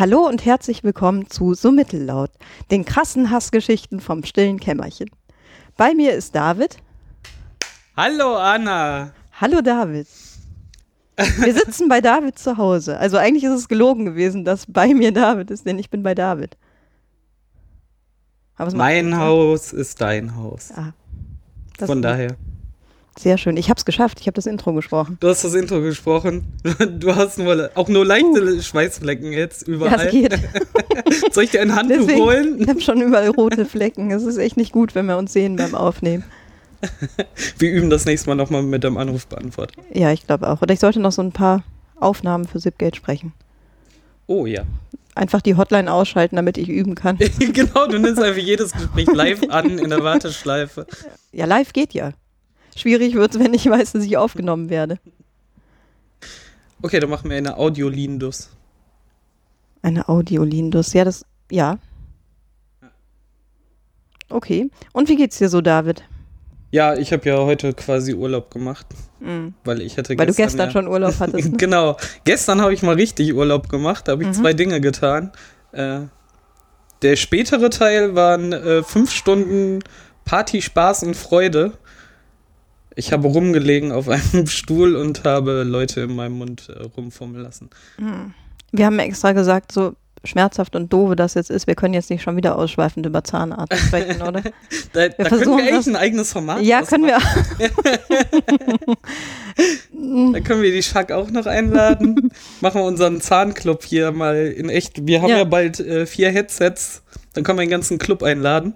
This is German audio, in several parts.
Hallo und herzlich willkommen zu So Mittellaut, den krassen Hassgeschichten vom stillen Kämmerchen. Bei mir ist David. Hallo Anna. Hallo David. Wir sitzen bei David zu Hause. Also eigentlich ist es gelogen gewesen, dass bei mir David ist, denn ich bin bei David. mein Haus ist dein Haus. Ah, Von daher. Sehr schön. Ich habe es geschafft. Ich habe das Intro gesprochen. Du hast das Intro gesprochen. Du hast nur, auch nur leichte uh. Schweißflecken jetzt überall. Ja, es geht. Soll ich dir ein Handtuch Deswegen, holen? Ich habe schon überall rote Flecken. Es ist echt nicht gut, wenn wir uns sehen beim Aufnehmen. Wir üben das nächste Mal nochmal mit dem Anrufbeantworter. Ja, ich glaube auch. Oder ich sollte noch so ein paar Aufnahmen für Zipgate sprechen. Oh ja. Einfach die Hotline ausschalten, damit ich üben kann. genau, du nimmst einfach jedes Gespräch live an in der Warteschleife. Ja, live geht ja. Schwierig wird es, wenn ich weiß, dass ich aufgenommen werde. Okay, dann machen wir eine Audiolindus. Eine Audiolindus, ja, das, ja. Okay. Und wie geht's dir so, David? Ja, ich habe ja heute quasi Urlaub gemacht, mhm. weil ich hatte weil gestern, du gestern ja, schon Urlaub hattest. Ne? genau, gestern habe ich mal richtig Urlaub gemacht, da habe ich mhm. zwei Dinge getan. Äh, der spätere Teil waren äh, fünf Stunden Party, Spaß und Freude. Ich habe rumgelegen auf einem Stuhl und habe Leute in meinem Mund äh, rumfummeln lassen. Mhm. Wir haben extra gesagt, so schmerzhaft und doof das jetzt ist, wir können jetzt nicht schon wieder ausschweifend über Zahnarzt sprechen, oder? da, da können wir echt ein eigenes Format Ja, können wir. da können wir die Schack auch noch einladen. Machen wir unseren Zahnclub hier mal in echt. Wir haben ja, ja bald äh, vier Headsets. Dann können wir den ganzen Club einladen.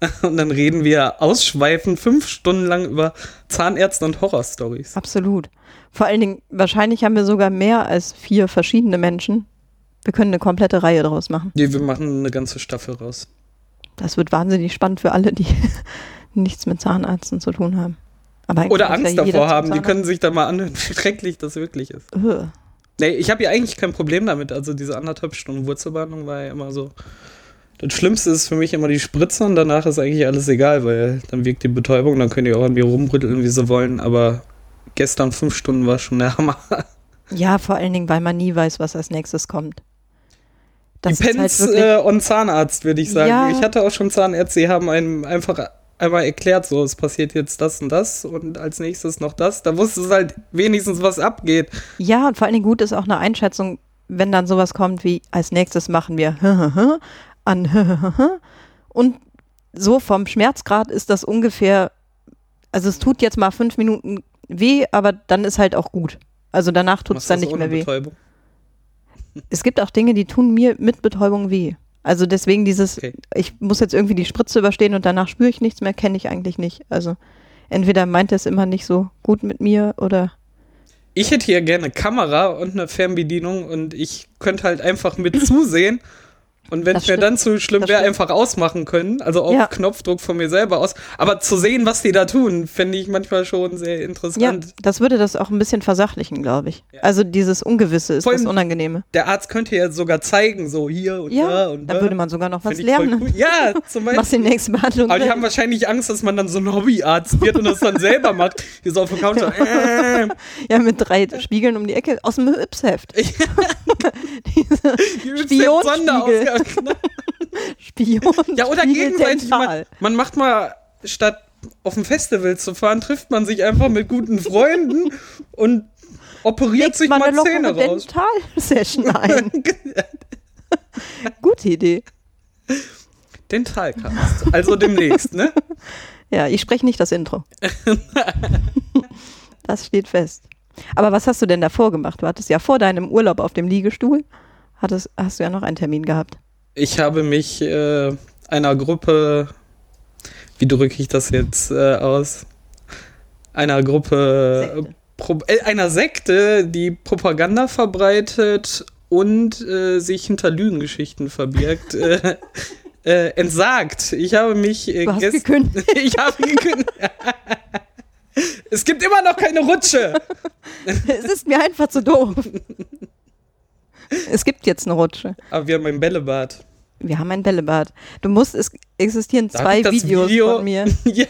Und dann reden wir ausschweifend fünf Stunden lang über Zahnärzte und Horrorstories. Absolut. Vor allen Dingen, wahrscheinlich haben wir sogar mehr als vier verschiedene Menschen. Wir können eine komplette Reihe daraus machen. Nee, wir machen eine ganze Staffel raus. Das wird wahnsinnig spannend für alle, die nichts mit Zahnärzten zu tun haben. Oder Angst ja davor haben, die können sich da mal anhören, wie schrecklich das wirklich ist. Nee, ich habe ja eigentlich kein Problem damit. Also diese anderthalb Stunden Wurzelbehandlung war ja immer so das Schlimmste ist für mich immer die Spritze und danach ist eigentlich alles egal, weil dann wirkt die Betäubung, dann können die auch an mir rumrütteln, wie sie wollen, aber gestern fünf Stunden war schon der Hammer. Ja, vor allen Dingen, weil man nie weiß, was als nächstes kommt. Das Depends halt äh, on Zahnarzt, würde ich sagen. Ja. Ich hatte auch schon Zahnärzte, die haben einem einfach einmal erklärt, so, es passiert jetzt das und das und als nächstes noch das. Da wusste es halt wenigstens, was abgeht. Ja, und vor allen Dingen gut ist auch eine Einschätzung, wenn dann sowas kommt wie, als nächstes machen wir an und so vom Schmerzgrad ist das ungefähr, also es tut jetzt mal fünf Minuten weh, aber dann ist halt auch gut. Also danach tut es dann nicht mehr weh. Betäubung? Es gibt auch Dinge, die tun mir mit Betäubung weh. Also deswegen dieses, okay. ich muss jetzt irgendwie die Spritze überstehen und danach spüre ich nichts mehr, kenne ich eigentlich nicht. Also entweder meint er es immer nicht so gut mit mir oder. Ich hätte hier gerne Kamera und eine Fernbedienung und ich könnte halt einfach mit zusehen und wenn es mir dann zu schlimm wäre, einfach ausmachen können, also auf ja. Knopfdruck von mir selber aus. Aber zu sehen, was die da tun, finde ich manchmal schon sehr interessant. Ja, das würde das auch ein bisschen versachlichen, glaube ich. Ja. Also dieses Ungewisse ist das Unangenehme. Der Arzt könnte ja sogar zeigen, so hier und ja, da und da. Da würde man sogar noch was lernen. Cool. Ja, zum Beispiel. Machst die nächste Behandlung. Aber die haben wahrscheinlich Angst, dass man dann so ein Hobbyarzt wird und das dann selber macht. Hier so auf dem Couch. Äh. Ja, mit drei Spiegeln um die Ecke aus dem Yps-Heft. Spion. Ja, oder gegenseitig. Man, man macht mal statt auf ein Festival zu fahren, trifft man sich einfach mit guten Freunden und operiert Legt sich mal Zähne raus. Dental-Session ein. Gute Idee. Dentalcast. Also demnächst, ne? Ja, ich spreche nicht das Intro. das steht fest. Aber was hast du denn davor gemacht? Du hattest ja vor deinem Urlaub auf dem Liegestuhl, hattest, hast du ja noch einen Termin gehabt. Ich habe mich äh, einer Gruppe, wie drücke ich das jetzt äh, aus? Einer Gruppe, Sekte. Pro, äh, einer Sekte, die Propaganda verbreitet und äh, sich hinter Lügengeschichten verbirgt. Äh, äh, entsagt. Ich habe mich. Äh, gekündigt. ich habe gekündigt. es gibt immer noch keine Rutsche. es ist mir einfach zu doof. Es gibt jetzt eine Rutsche. Aber wir haben ein Bällebad. Wir haben ein Bällebad. Du musst, es existieren Darf zwei Videos Video? von mir. ja.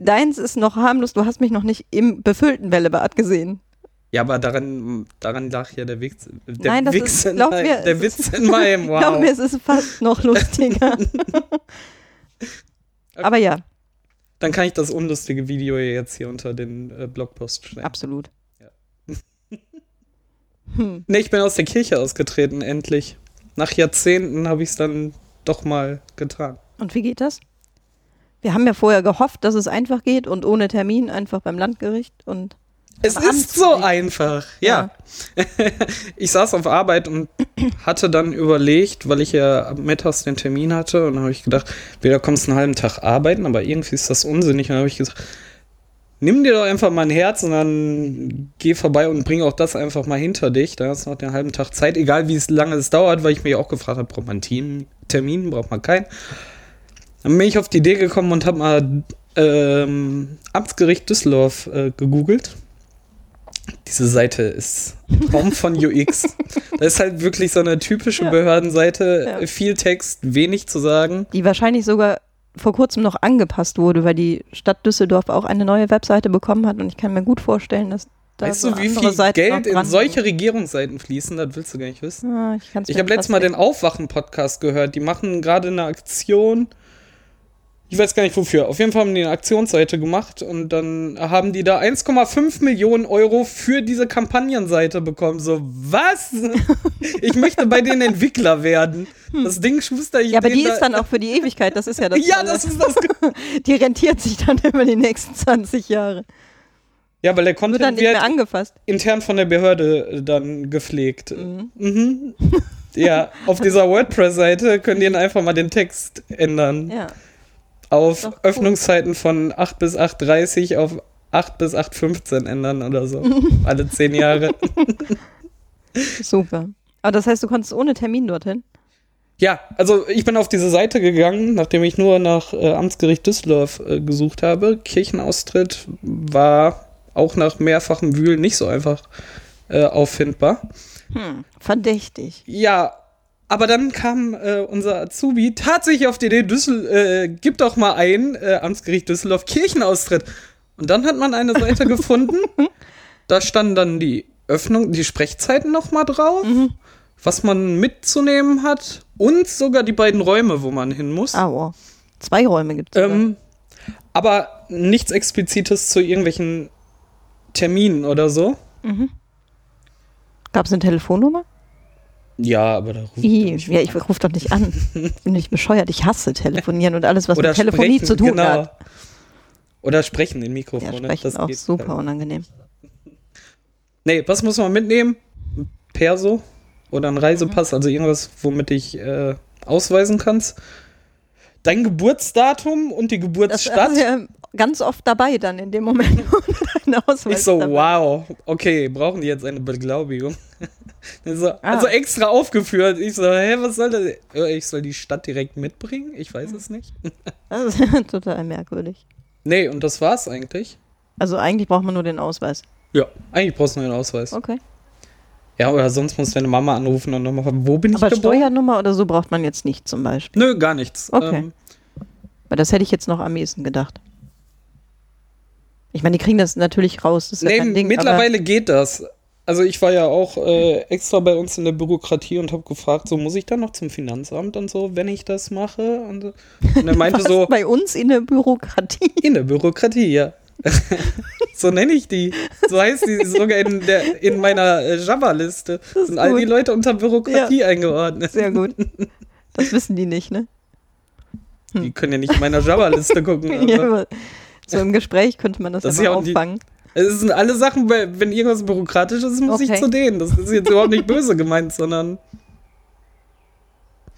Deins ist noch harmlos, du hast mich noch nicht im befüllten Bällebad gesehen. Ja, aber daran, daran lag ja der Witz, der Nein, das Witz ist, in, mein, mir, der Witz in meinem Wow. Glaub mir, es ist fast noch lustiger. aber ja. Dann kann ich das unlustige Video jetzt hier unter den äh, Blogpost stellen. Absolut. Hm. Ne, ich bin aus der Kirche ausgetreten, endlich. Nach Jahrzehnten habe ich es dann doch mal getan. Und wie geht das? Wir haben ja vorher gehofft, dass es einfach geht und ohne Termin einfach beim Landgericht und es ist so einfach, ja. ja. ich saß auf Arbeit und hatte dann überlegt, weil ich ja mittags den Termin hatte, und habe ich gedacht, wieder kommst du einen halben Tag arbeiten, aber irgendwie ist das unsinnig. Und habe ich gesagt, nimm dir doch einfach mal ein Herz und dann geh vorbei und bring auch das einfach mal hinter dich. Da hast du noch den halben Tag Zeit, egal wie lange es dauert, weil ich mich auch gefragt habe, braucht man einen Termin, braucht man keinen. Dann bin ich auf die Idee gekommen und habe mal ähm, Amtsgericht Düsseldorf äh, gegoogelt diese Seite ist Traum von UX. das ist halt wirklich so eine typische ja. Behördenseite. Ja. Viel Text, wenig zu sagen. Die wahrscheinlich sogar vor kurzem noch angepasst wurde, weil die Stadt Düsseldorf auch eine neue Webseite bekommen hat und ich kann mir gut vorstellen, dass da Weißt so du, wie viel Seiten Geld in solche Regierungsseiten fließen? Das willst du gar nicht wissen. Ja, ich ich habe letztes Mal den Aufwachen-Podcast gehört. Die machen gerade eine Aktion ich weiß gar nicht wofür. Auf jeden Fall haben die eine Aktionsseite gemacht und dann haben die da 1,5 Millionen Euro für diese Kampagnenseite bekommen. So, was? ich möchte bei den Entwickler werden. Hm. Das Ding schuster ich. Ja, aber die ist dann auch für die Ewigkeit. Das ist ja das. ja, das ist das. die rentiert sich dann über die nächsten 20 Jahre. Ja, weil der Content wird, dann nicht mehr angefasst. intern von der Behörde äh, dann gepflegt. Mhm. mhm. ja, auf dieser WordPress-Seite könnt ihr einfach mal den Text ändern. Ja auf Öffnungszeiten von 8 bis 8.30 auf 8 bis 8.15 ändern oder so. Alle zehn Jahre. Super. Aber das heißt, du konntest ohne Termin dorthin? Ja, also ich bin auf diese Seite gegangen, nachdem ich nur nach äh, Amtsgericht Düsseldorf äh, gesucht habe. Kirchenaustritt war auch nach mehrfachem Wühlen nicht so einfach äh, auffindbar. Hm, verdächtig. Ja, aber dann kam äh, unser Azubi tatsächlich auf die Idee, Düssel, äh, gib doch mal ein, äh, Amtsgericht Düsseldorf, Kirchenaustritt. Und dann hat man eine Seite gefunden, da standen dann die Öffnung, die Sprechzeiten noch mal drauf, mhm. was man mitzunehmen hat und sogar die beiden Räume, wo man hin muss. Ah, wow. Zwei Räume gibt es. Ähm, aber nichts Explizites zu irgendwelchen Terminen oder so. Mhm. Gab es eine Telefonnummer? Ja, aber da ruft I, Ja, ich rufe doch nicht an. Ich bin nicht bescheuert. Ich hasse telefonieren und alles, was Oder mit Telefonie sprechen, zu tun genau. hat. Oder sprechen in Mikrofon. Ja, sprechen das auch super halt. unangenehm. Nee, was muss man mitnehmen? Perso oder ein Reisepass, mhm. also irgendwas, womit ich äh, ausweisen kannst. Dein Geburtsdatum und die Geburtsstadt. Das, also, ganz oft dabei dann in dem Moment, Ich so, dabei. wow, okay, brauchen die jetzt eine Beglaubigung? so, ah. Also extra aufgeführt. Ich so, hä, was soll das? Ich soll die Stadt direkt mitbringen? Ich weiß es nicht. Das ist total merkwürdig. Nee, und das war's eigentlich. Also eigentlich braucht man nur den Ausweis. Ja, eigentlich brauchst du nur den Ausweis. Okay. Ja, oder sonst muss deine Mama anrufen und nochmal fragen, wo bin ich Aber geboren? Steuernummer oder so braucht man jetzt nicht zum Beispiel. Nö, gar nichts. Okay. Ähm, Weil das hätte ich jetzt noch am ehesten gedacht. Ich meine, die kriegen das natürlich raus. Das nee, ja Ding, mittlerweile geht das. Also ich war ja auch äh, extra bei uns in der Bürokratie und habe gefragt, so muss ich dann noch zum Finanzamt und so, wenn ich das mache? Und, und er meinte so. Bei uns in der Bürokratie. In der Bürokratie, ja. so nenne ich die. So heißt die sogar in, der, in meiner äh, Java-Liste. Sind gut. all die Leute unter Bürokratie ja. eingeordnet. Sehr gut. Das wissen die nicht, ne? Hm. Die können ja nicht in meiner Java-Liste gucken. ja, so im Gespräch könnte man das, das ja auffangen. Es sind alle Sachen, wenn irgendwas bürokratisch ist, muss okay. ich zu denen. Das ist jetzt überhaupt nicht böse gemeint, sondern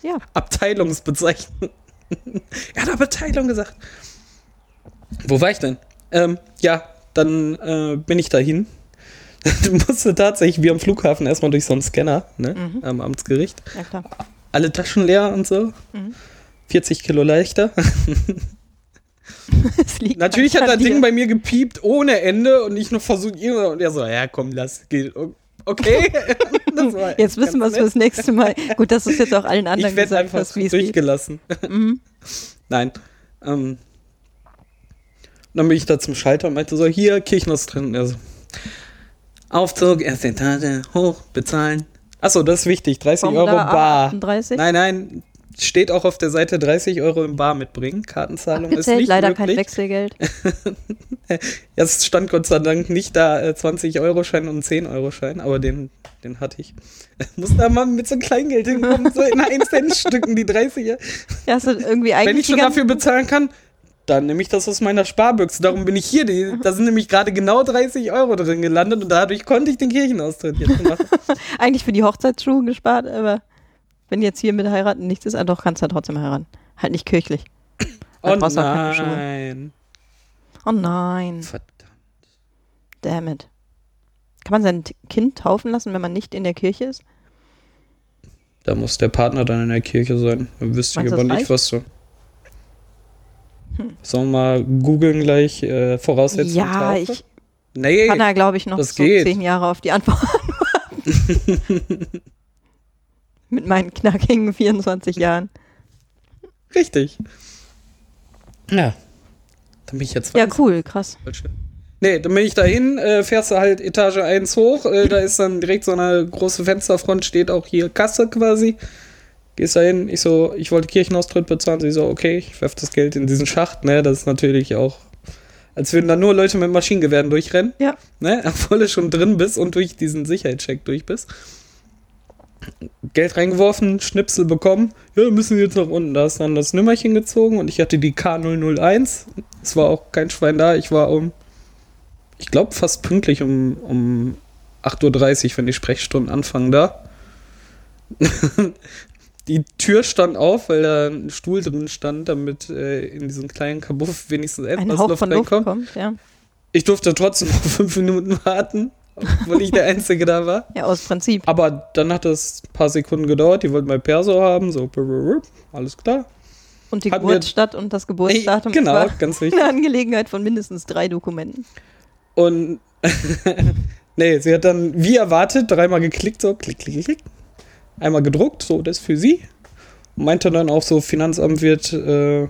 ja. Abteilungsbezeichnung. er hat Abteilung gesagt. Wo war ich denn? Ähm, ja, dann äh, bin ich dahin. du musste tatsächlich wie am Flughafen erstmal durch so einen Scanner, ne? Mhm. Am Amtsgericht. Ja, klar. Alle Taschen leer und so. Mhm. 40 Kilo leichter. Natürlich hat das Ding bei mir gepiept ohne Ende und ich noch versucht, und er so, ja komm, lass, geht. Okay. jetzt wissen wir es fürs nächste Mal. Gut, dass du es jetzt auch allen anderen ich gesagt einfach hast, wie es durchgelassen. Mhm. Nein. Ähm, dann bin ich da zum Schalter und meinte so, hier, Kirchner ist drin. Er so, Aufzug, erste Etage, hoch, bezahlen. Achso, das ist wichtig. 30 Formular Euro bar. 38? Nein, nein, steht auch auf der Seite 30 Euro im Bar mitbringen. Kartenzahlung Abgezählt, ist nicht leider möglich. kein Wechselgeld. es stand Gott sei Dank nicht da 20 Euro Schein und 10 Euro Schein, aber den, den hatte ich. Muss da mal mit so Kleingeld hinkommen, so in 1 Cent Stücken die 30er. Ja, hast irgendwie eigentlich Wenn ich schon dafür bezahlen kann, dann nehme ich das aus meiner Sparbüchse. Darum bin ich hier. Die, da sind nämlich gerade genau 30 Euro drin gelandet und dadurch konnte ich den Kirchenaustritt jetzt machen. Eigentlich für die Hochzeitsschuhe gespart, aber wenn jetzt hier mit heiraten nichts ist, ah, doch, kannst du ja trotzdem heiraten. Halt nicht kirchlich. Oh nein. Oh nein. Verdammt. Damn it. Kann man sein Kind taufen lassen, wenn man nicht in der Kirche ist? Da muss der Partner dann in der Kirche sein. Dann wüsste ich aber nicht, reicht? was so. Hm. Sollen wir mal googeln gleich äh, Voraussetzungen? Ja, Taufe? ich nee, kann da, glaube ich, noch so geht. zehn Jahre auf die Antwort warten. Mit meinen knackigen 24 Jahren. Richtig. Ja. Dann bin ich jetzt 20. Ja, cool, krass. Nee, dann bin ich dahin, äh, fährst du halt Etage 1 hoch, äh, da ist dann direkt so eine große Fensterfront, steht auch hier Kasse quasi. Gehst da hin, ich so, ich wollte Kirchenaustritt bezahlen, sie so, okay, ich werf das Geld in diesen Schacht, ne, das ist natürlich auch, als würden da nur Leute mit Maschinengewehren durchrennen. Ja. Ne, obwohl du schon drin bist und durch diesen Sicherheitscheck durch bist. Geld reingeworfen, Schnipsel bekommen. Ja, wir müssen jetzt nach unten. Da ist dann das Nimmerchen gezogen und ich hatte die K001. Es war auch kein Schwein da. Ich war um, ich glaube, fast pünktlich um, um 8.30 Uhr, wenn die Sprechstunden anfangen da. die Tür stand auf, weil da ein Stuhl drin stand, damit äh, in diesen kleinen Kabuff wenigstens etwas Luft reinkommt. Kommt, ja. Ich durfte trotzdem noch fünf Minuten warten obwohl ich der Einzige da war. Ja, aus Prinzip. Aber dann hat das ein paar Sekunden gedauert, die wollten mein Perso haben, so, alles klar. Und die Hatten Geburtsstadt und das Geburtsdatum. Ey, genau, ganz wichtig. Eine Angelegenheit von mindestens drei Dokumenten. Und nee, sie hat dann wie erwartet dreimal geklickt, so klick, klick, klick. Einmal gedruckt, so, das für sie. Und meinte dann auch so, Finanzamt wird, äh,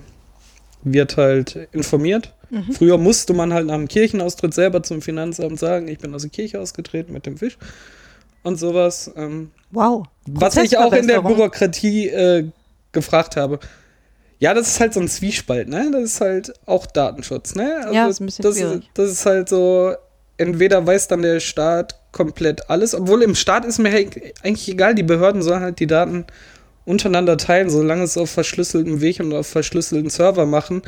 wird halt informiert. Mhm. Früher musste man halt nach dem Kirchenaustritt selber zum Finanzamt sagen, ich bin aus der Kirche ausgetreten mit dem Fisch und sowas. Ähm, wow. Was ich auch in der Bürokratie äh, gefragt habe. Ja, das ist halt so ein Zwiespalt, ne? Das ist halt auch Datenschutz, ne? Also ja, das ist ein bisschen das, schwierig. Das ist halt so, entweder weiß dann der Staat komplett alles, obwohl im Staat ist mir eigentlich egal, die Behörden sollen halt die Daten untereinander teilen, solange es auf verschlüsseltem Weg und auf verschlüsselten Server machen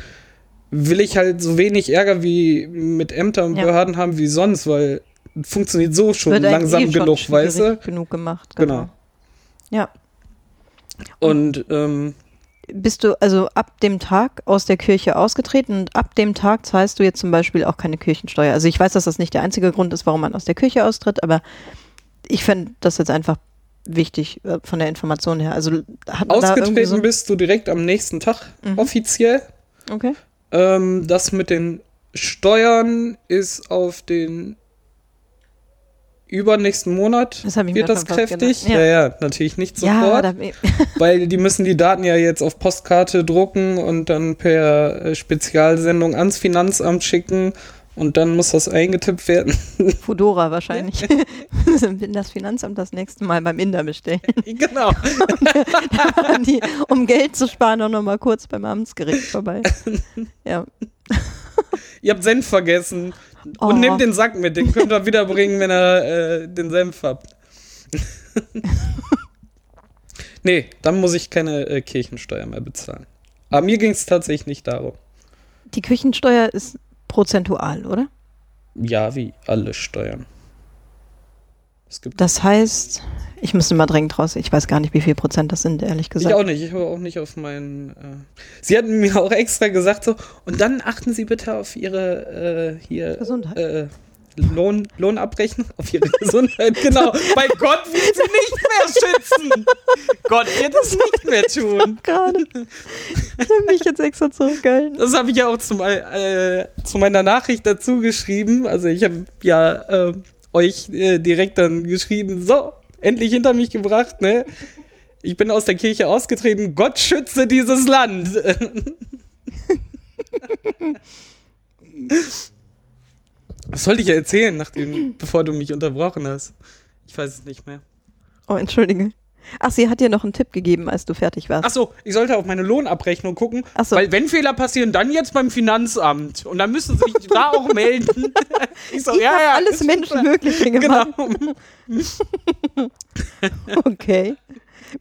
will ich halt so wenig Ärger wie mit Ämtern und ja. Behörden haben wie sonst, weil funktioniert so schon Wird langsam eh genug, schon weißt du? genug gemacht, genau. genau. Ja. Und ähm, bist du also ab dem Tag aus der Kirche ausgetreten und ab dem Tag zahlst du jetzt zum Beispiel auch keine Kirchensteuer. Also ich weiß, dass das nicht der einzige Grund ist, warum man aus der Kirche austritt, aber ich fände das jetzt einfach wichtig äh, von der Information her. Also hat Ausgetreten so bist du direkt am nächsten Tag mhm. offiziell. Okay. Ähm, das mit den Steuern ist auf den übernächsten Monat das wird das kräftig. Ja. ja. ja, natürlich nicht sofort. Ja, weil die müssen die Daten ja jetzt auf Postkarte drucken und dann per äh, Spezialsendung ans Finanzamt schicken und dann muss das eingetippt werden. Fudora wahrscheinlich. Wenn das Finanzamt das nächste Mal beim Inder bestellen. Genau. die, um Geld zu sparen, auch nochmal kurz beim Amtsgericht vorbei. Ja. Ihr habt Senf vergessen. Und oh. nehmt den Sack mit, den könnt ihr wiederbringen, wenn ihr äh, den Senf habt. nee, dann muss ich keine äh, Kirchensteuer mehr bezahlen. Aber mir ging es tatsächlich nicht darum. Die Kirchensteuer ist prozentual, oder? Ja, wie alle Steuern. das heißt, ich müsste mal dringend raus. Ich weiß gar nicht, wie viel Prozent das sind, ehrlich gesagt. Ich auch nicht. Ich habe auch nicht auf meinen. Äh Sie hatten mir auch extra gesagt so. Und dann achten Sie bitte auf Ihre äh, hier Gesundheit. Äh, Lohn, Lohnabrechnung auf ihre Gesundheit. Genau. Bei Gott wird sie nicht mehr schützen. Gott wird es nicht mehr tun. Gerade. Ich habe mich jetzt extra zurückgehalten. Das habe ich ja auch zum, äh, zu meiner Nachricht dazu geschrieben. Also ich habe ja äh, euch äh, direkt dann geschrieben, so, endlich hinter mich gebracht, ne? Ich bin aus der Kirche ausgetreten. Gott schütze dieses Land. Was sollte ich erzählen, nachdem, bevor du mich unterbrochen hast? Ich weiß es nicht mehr. Oh, entschuldige. Ach, sie hat dir noch einen Tipp gegeben, als du fertig warst. Ach so, ich sollte auf meine Lohnabrechnung gucken, Ach so. weil wenn Fehler passieren, dann jetzt beim Finanzamt und dann müssen sie sich da auch melden. Ich so, ich ja, ja, alles Menschenmögliche gemacht. Genau. okay.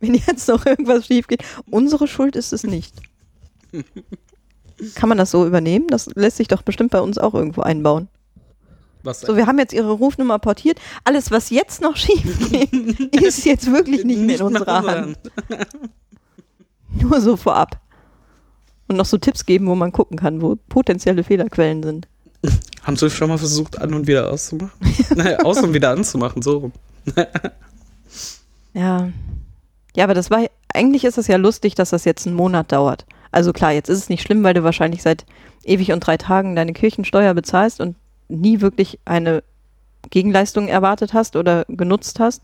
Wenn jetzt noch irgendwas schief geht, unsere Schuld ist es nicht. Kann man das so übernehmen? Das lässt sich doch bestimmt bei uns auch irgendwo einbauen. Was so, wir haben jetzt ihre Rufnummer portiert. Alles, was jetzt noch schief geht, ist jetzt wirklich nicht, mehr in unserer Hand. Nur so vorab. Und noch so Tipps geben, wo man gucken kann, wo potenzielle Fehlerquellen sind. Haben Sie schon mal versucht, an und wieder auszumachen? naja, aus und wieder anzumachen, so rum. ja. Ja, aber das war, eigentlich ist es ja lustig, dass das jetzt einen Monat dauert. Also klar, jetzt ist es nicht schlimm, weil du wahrscheinlich seit ewig und drei Tagen deine Kirchensteuer bezahlst und nie wirklich eine Gegenleistung erwartet hast oder genutzt hast.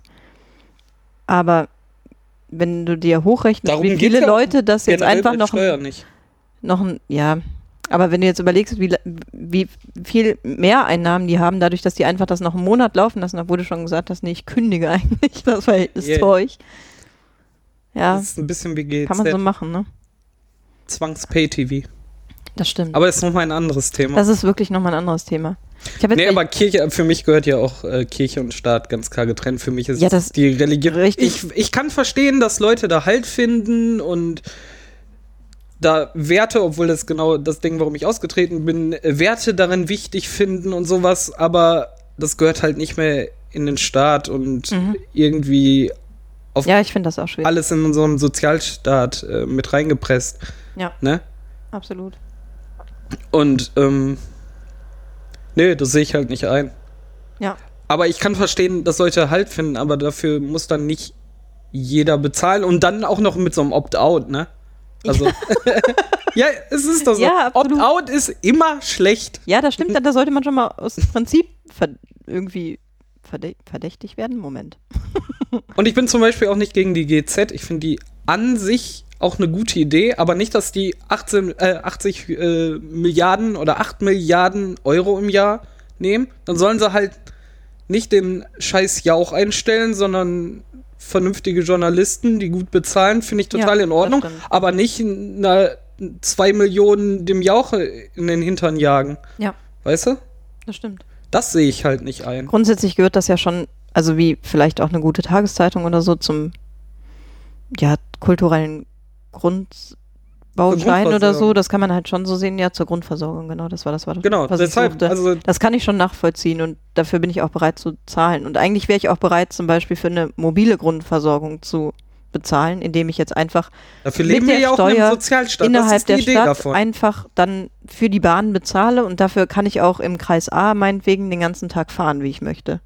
Aber wenn du dir hochrechnest, Darum wie viele Leute das jetzt einfach noch, noch ein, ja, aber wenn du jetzt überlegst, wie, wie viel mehr Einnahmen die haben, dadurch, dass die einfach das noch einen Monat laufen lassen, obwohl du schon gesagt hast, nee, ich kündige eigentlich das Verhältnis yeah. zu euch. Ja. Das ist ein bisschen wie GZ. Kann man so machen, ne? Zwangs-Pay-TV. Das stimmt. Aber das ist nochmal ein anderes Thema. Das ist wirklich nochmal ein anderes Thema. nee, aber Kirche, für mich gehört ja auch äh, Kirche und Staat ganz klar getrennt. Für mich ist ja, das die Religion. Richtig. Ich, ich kann verstehen, dass Leute da Halt finden und da Werte, obwohl das genau das Ding, warum ich ausgetreten bin, Werte darin wichtig finden und sowas, aber das gehört halt nicht mehr in den Staat und mhm. irgendwie auf ja, ich finde das auch schwierig. alles in unserem Sozialstaat äh, mit reingepresst. Ja. Ne? Absolut. Und ähm, nee, das sehe ich halt nicht ein. Ja. Aber ich kann verstehen, dass Leute Halt finden, aber dafür muss dann nicht jeder bezahlen und dann auch noch mit so einem Opt-out, ne? Also, ja, es ist doch so. Ja, Opt-out ist immer schlecht. Ja, das stimmt. Da sollte man schon mal aus Prinzip irgendwie verdächtig werden. Moment. und ich bin zum Beispiel auch nicht gegen die GZ. Ich finde die an sich auch eine gute Idee, aber nicht, dass die 18, äh, 80 äh, Milliarden oder 8 Milliarden Euro im Jahr nehmen. Dann sollen sie halt nicht den scheiß Jauch einstellen, sondern vernünftige Journalisten, die gut bezahlen, finde ich total ja, in Ordnung. Aber nicht na, zwei Millionen dem Jauch in den Hintern jagen. Ja. Weißt du? Das stimmt. Das sehe ich halt nicht ein. Grundsätzlich gehört das ja schon, also wie vielleicht auch eine gute Tageszeitung oder so zum ja, kulturellen Grundbaustein oder so, das kann man halt schon so sehen, ja, zur Grundversorgung, genau, das war das, war genau, was deshalb, Also das kann ich schon nachvollziehen und dafür bin ich auch bereit zu zahlen. Und eigentlich wäre ich auch bereit, zum Beispiel für eine mobile Grundversorgung zu bezahlen, indem ich jetzt einfach Dafür leben mit der wir Steuer innerhalb der Idee Stadt davon. einfach dann für die Bahn bezahle und dafür kann ich auch im Kreis A meinetwegen den ganzen Tag fahren, wie ich möchte.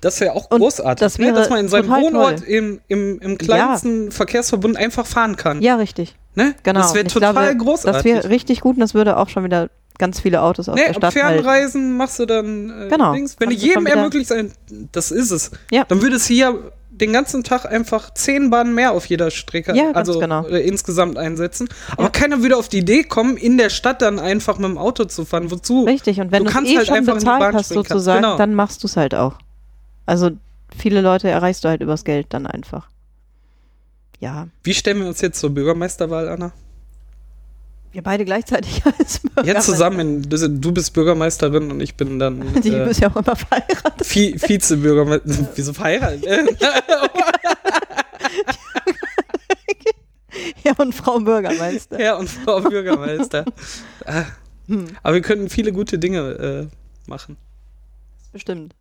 Das wäre auch großartig, das ne? dass man in seinem Wohnort im, im, im kleinsten ja. Verkehrsverbund einfach fahren kann. Ja, richtig. Ne? Genau. Das wäre total glaube, großartig. Das wäre richtig gut und das würde auch schon wieder ganz viele Autos aus nee, der Stadt Fernreisen halten. machst du dann äh, genau. Links. Wenn du jedem ermöglicht, das ist es, ja. dann würde es hier den ganzen Tag einfach zehn Bahnen mehr auf jeder Strecke, ja, also genau. äh, insgesamt einsetzen. Aber ja. keiner würde auf die Idee kommen, in der Stadt dann einfach mit dem Auto zu fahren. Wozu? Richtig, und wenn du es eh halt schon bezahlt hast, sozusagen, genau. dann machst du es halt auch. Also viele Leute erreichst du halt übers Geld dann einfach. Ja. Wie stellen wir uns jetzt zur Bürgermeisterwahl, Anna? Wir beide gleichzeitig als Bürgermeister. Jetzt zusammen, du bist Bürgermeisterin und ich bin dann. Die äh, bist ja auch immer verheiratet. Vizebürgermeister. Wieso verheiratet? Herr und Frau Bürgermeister. Herr und Frau Bürgermeister. Ah. hm. Aber wir könnten viele gute Dinge äh, machen. Bestimmt.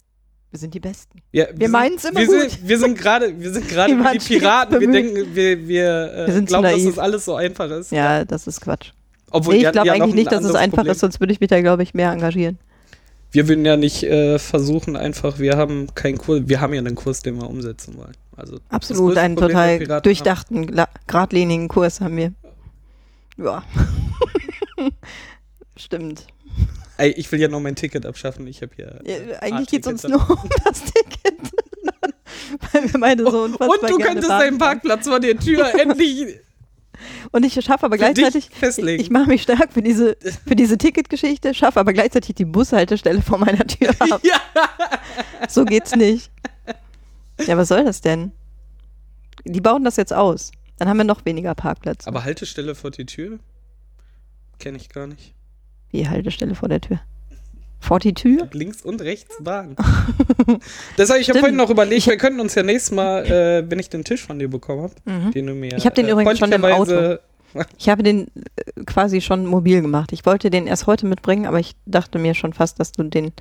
Wir sind die Besten. Ja, wir, wir meinen es immer wir gut. Sind, wir sind gerade, wir sind gerade die Piraten. Wir denken, wir, wir, äh, wir glauben, dass das alles so einfach ist. Ja, das ist Quatsch. Obwohl, nee, ich glaube eigentlich nicht, dass es einfach Problem. ist, sonst würde ich mich da, glaube ich, mehr engagieren. Wir würden ja nicht äh, versuchen, einfach, wir haben keinen Kurs, wir haben ja einen Kurs, den wir umsetzen wollen. Also Absolut, einen Problem total durchdachten, geradlinigen Kurs haben wir. Ja. Stimmt. Ich will ja noch mein Ticket abschaffen. Ich habe hier. Ja, eigentlich geht es uns nur um das Ticket. Weil wir meine so unfassbar Und du könntest deinen Parkplatz vor der Tür endlich Und ich schaffe aber gleichzeitig, ich, ich mache mich stark für diese, für diese Ticketgeschichte, schaffe aber gleichzeitig die Bushaltestelle vor meiner Tür ab. Ja. So geht's nicht. Ja, was soll das denn? Die bauen das jetzt aus. Dann haben wir noch weniger Parkplätze. Aber Haltestelle vor die Tür? Kenne ich gar nicht. Wie Haltestelle vor der Tür? Vor die Tür? Links und rechts Bahn. Deshalb, ich habe vorhin noch überlegt, wir könnten uns ja nächstes Mal, äh, wenn ich den Tisch von dir bekommen habe, mhm. den du mir. Ich habe den äh, übrigens schon im Auto. Ich habe den äh, quasi schon mobil gemacht. Ich wollte den erst heute mitbringen, aber ich dachte mir schon fast, dass du den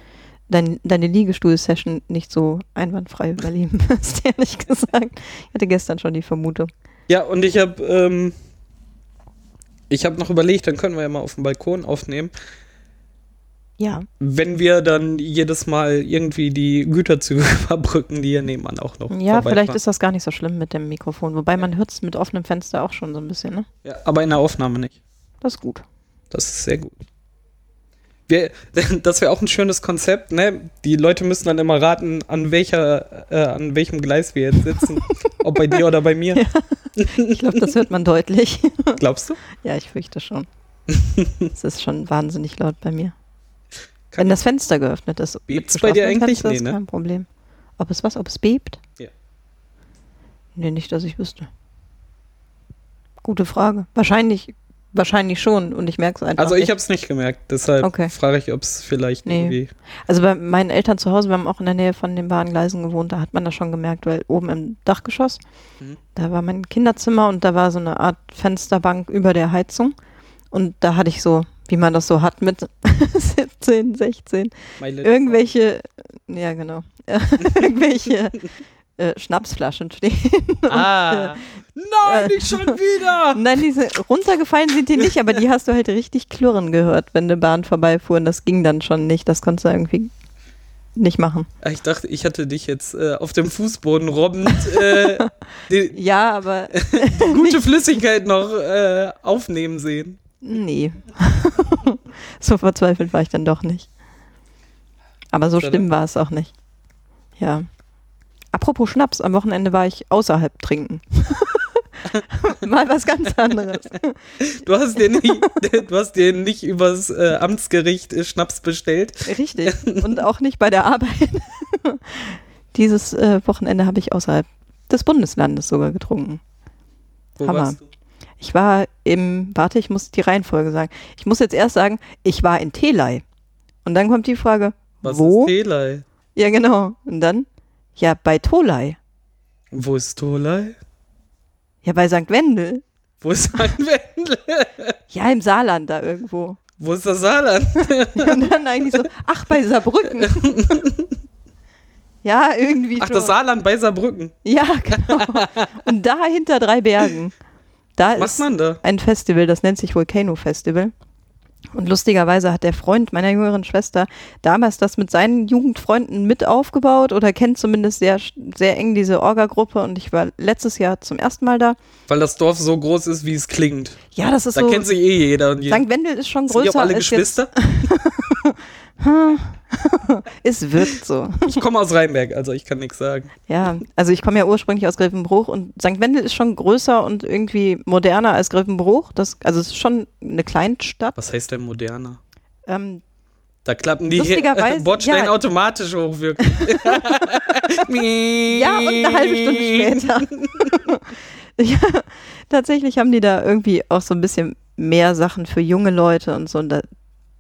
dein, deine Liegestuhl-Session nicht so einwandfrei überleben wirst, ehrlich gesagt. Ich hatte gestern schon die Vermutung. Ja, und ich habe ähm, ich habe noch überlegt, dann können wir ja mal auf dem Balkon aufnehmen. Ja. Wenn wir dann jedes Mal irgendwie die Güterzüge überbrücken, die hier nebenan auch noch. Ja, vielleicht ist das gar nicht so schlimm mit dem Mikrofon. Wobei man hört es mit offenem Fenster auch schon so ein bisschen, ne? Ja, aber in der Aufnahme nicht. Das ist gut. Das ist sehr gut. Wir, das wäre auch ein schönes Konzept, ne? Die Leute müssen dann immer raten, an welcher, äh, an welchem Gleis wir jetzt sitzen. Ob bei dir oder bei mir. Ja. Ich glaube, das hört man deutlich. Glaubst du? Ja, ich fürchte schon. es ist schon wahnsinnig laut bei mir. Kann Wenn das Fenster geöffnet ist. Bebt es bei dir eigentlich? Fenster, nee, ne? kein Problem. Ob es was? Ob es bebt? Ja. Nee, nicht, dass ich wüsste. Gute Frage. Wahrscheinlich, wahrscheinlich schon und ich merke es einfach. Also ich habe es nicht gemerkt, deshalb okay. frage ich, ob es vielleicht nee. irgendwie. Also bei meinen Eltern zu Hause, wir haben auch in der Nähe von den Bahngleisen gewohnt, da hat man das schon gemerkt, weil oben im Dachgeschoss, mhm. da war mein Kinderzimmer und da war so eine Art Fensterbank über der Heizung. Und da hatte ich so wie man das so hat mit 17, 16. Irgendwelche, ja genau, irgendwelche äh, Schnapsflaschen stehen. Ah. Und, äh, Nein, nicht schon wieder! Nein, diese runtergefallen sind die nicht, aber die hast du halt richtig klirren gehört, wenn eine Bahn vorbeifuhr. Und das ging dann schon nicht. Das konntest du irgendwie nicht machen. Ah, ich dachte, ich hatte dich jetzt äh, auf dem Fußboden robbend äh, die, ja, aber gute Flüssigkeit noch äh, aufnehmen sehen. Nee. so verzweifelt war ich dann doch nicht. Aber so schlimm war es auch nicht. Ja. Apropos Schnaps, am Wochenende war ich außerhalb trinken. Mal was ganz anderes. Du hast dir nicht, du hast dir nicht übers äh, Amtsgericht äh, Schnaps bestellt. Richtig. Und auch nicht bei der Arbeit. Dieses äh, Wochenende habe ich außerhalb des Bundeslandes sogar getrunken. Wo Hammer. Warst du? Ich war im, warte, ich muss die Reihenfolge sagen. Ich muss jetzt erst sagen, ich war in Telei. Und dann kommt die Frage, Was wo? ist Telei? Ja, genau. Und dann, ja, bei Tolai. Wo ist Tolai? Ja, bei St. Wendel. Wo ist St. Wendel? ja, im Saarland da irgendwo. Wo ist das Saarland? Und dann eigentlich so, ach, bei Saarbrücken. ja, irgendwie. Ach, schon. das Saarland bei Saarbrücken. Ja, genau. Und da hinter drei Bergen. Da Was ist man da? ein Festival, das nennt sich Volcano Festival. Und lustigerweise hat der Freund meiner jüngeren Schwester damals das mit seinen Jugendfreunden mit aufgebaut oder kennt zumindest sehr, sehr eng diese Orga-Gruppe und ich war letztes Jahr zum ersten Mal da. Weil das Dorf so groß ist, wie es klingt. Ja, das ist da so. Da kennt sich eh jeder. Und St. Wendel ist schon größer. Sind die auch alle Geschwister? es wirkt so. Ich komme aus Rheinberg, also ich kann nichts sagen. Ja, also ich komme ja ursprünglich aus Grevenbruch und St. Wendel ist schon größer und irgendwie moderner als Grevenbruch. Das, also es ist schon eine Kleinstadt. Was heißt denn moderner? Ähm, da klappen die Bordsteine ja, automatisch hoch, wirklich. ja, und eine halbe Stunde später. ja, tatsächlich haben die da irgendwie auch so ein bisschen mehr Sachen für junge Leute und so. Und da,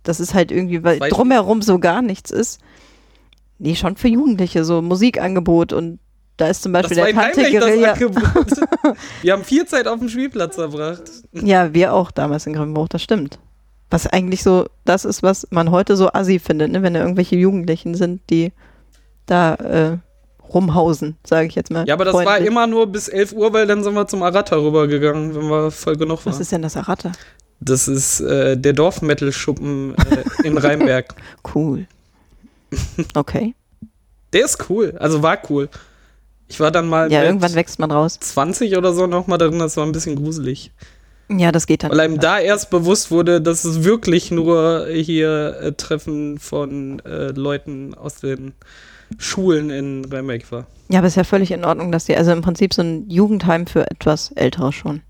das ist halt irgendwie, weil Weiß drumherum so gar nichts ist. Nee, schon für Jugendliche, so Musikangebot und da ist zum Beispiel der Tante Guerilla. wir haben viel Zeit auf dem Spielplatz verbracht. Ja, wir auch damals in Grimmbruch, das stimmt. Was eigentlich so das ist, was man heute so assi findet, ne? wenn da irgendwelche Jugendlichen sind, die da äh, rumhausen, sage ich jetzt mal. Ja, aber das freundlich. war immer nur bis 11 Uhr, weil dann sind wir zum Aratta rübergegangen, wenn wir voll genug waren. Was ist denn das Aratta? Das ist äh, der Dorfmetal-Schuppen äh, in Rheinberg. Cool. Okay. Der ist cool, also war cool. Ich war dann mal. Ja, irgendwann wächst man raus. 20 oder so nochmal drin, das war ein bisschen gruselig. Ja, das geht dann. Weil einem da erst bewusst wurde, dass es wirklich nur hier äh, Treffen von äh, Leuten aus den Schulen in Rheinberg war. Ja, aber ist ja völlig in Ordnung, dass die, also im Prinzip so ein Jugendheim für etwas Ältere schon.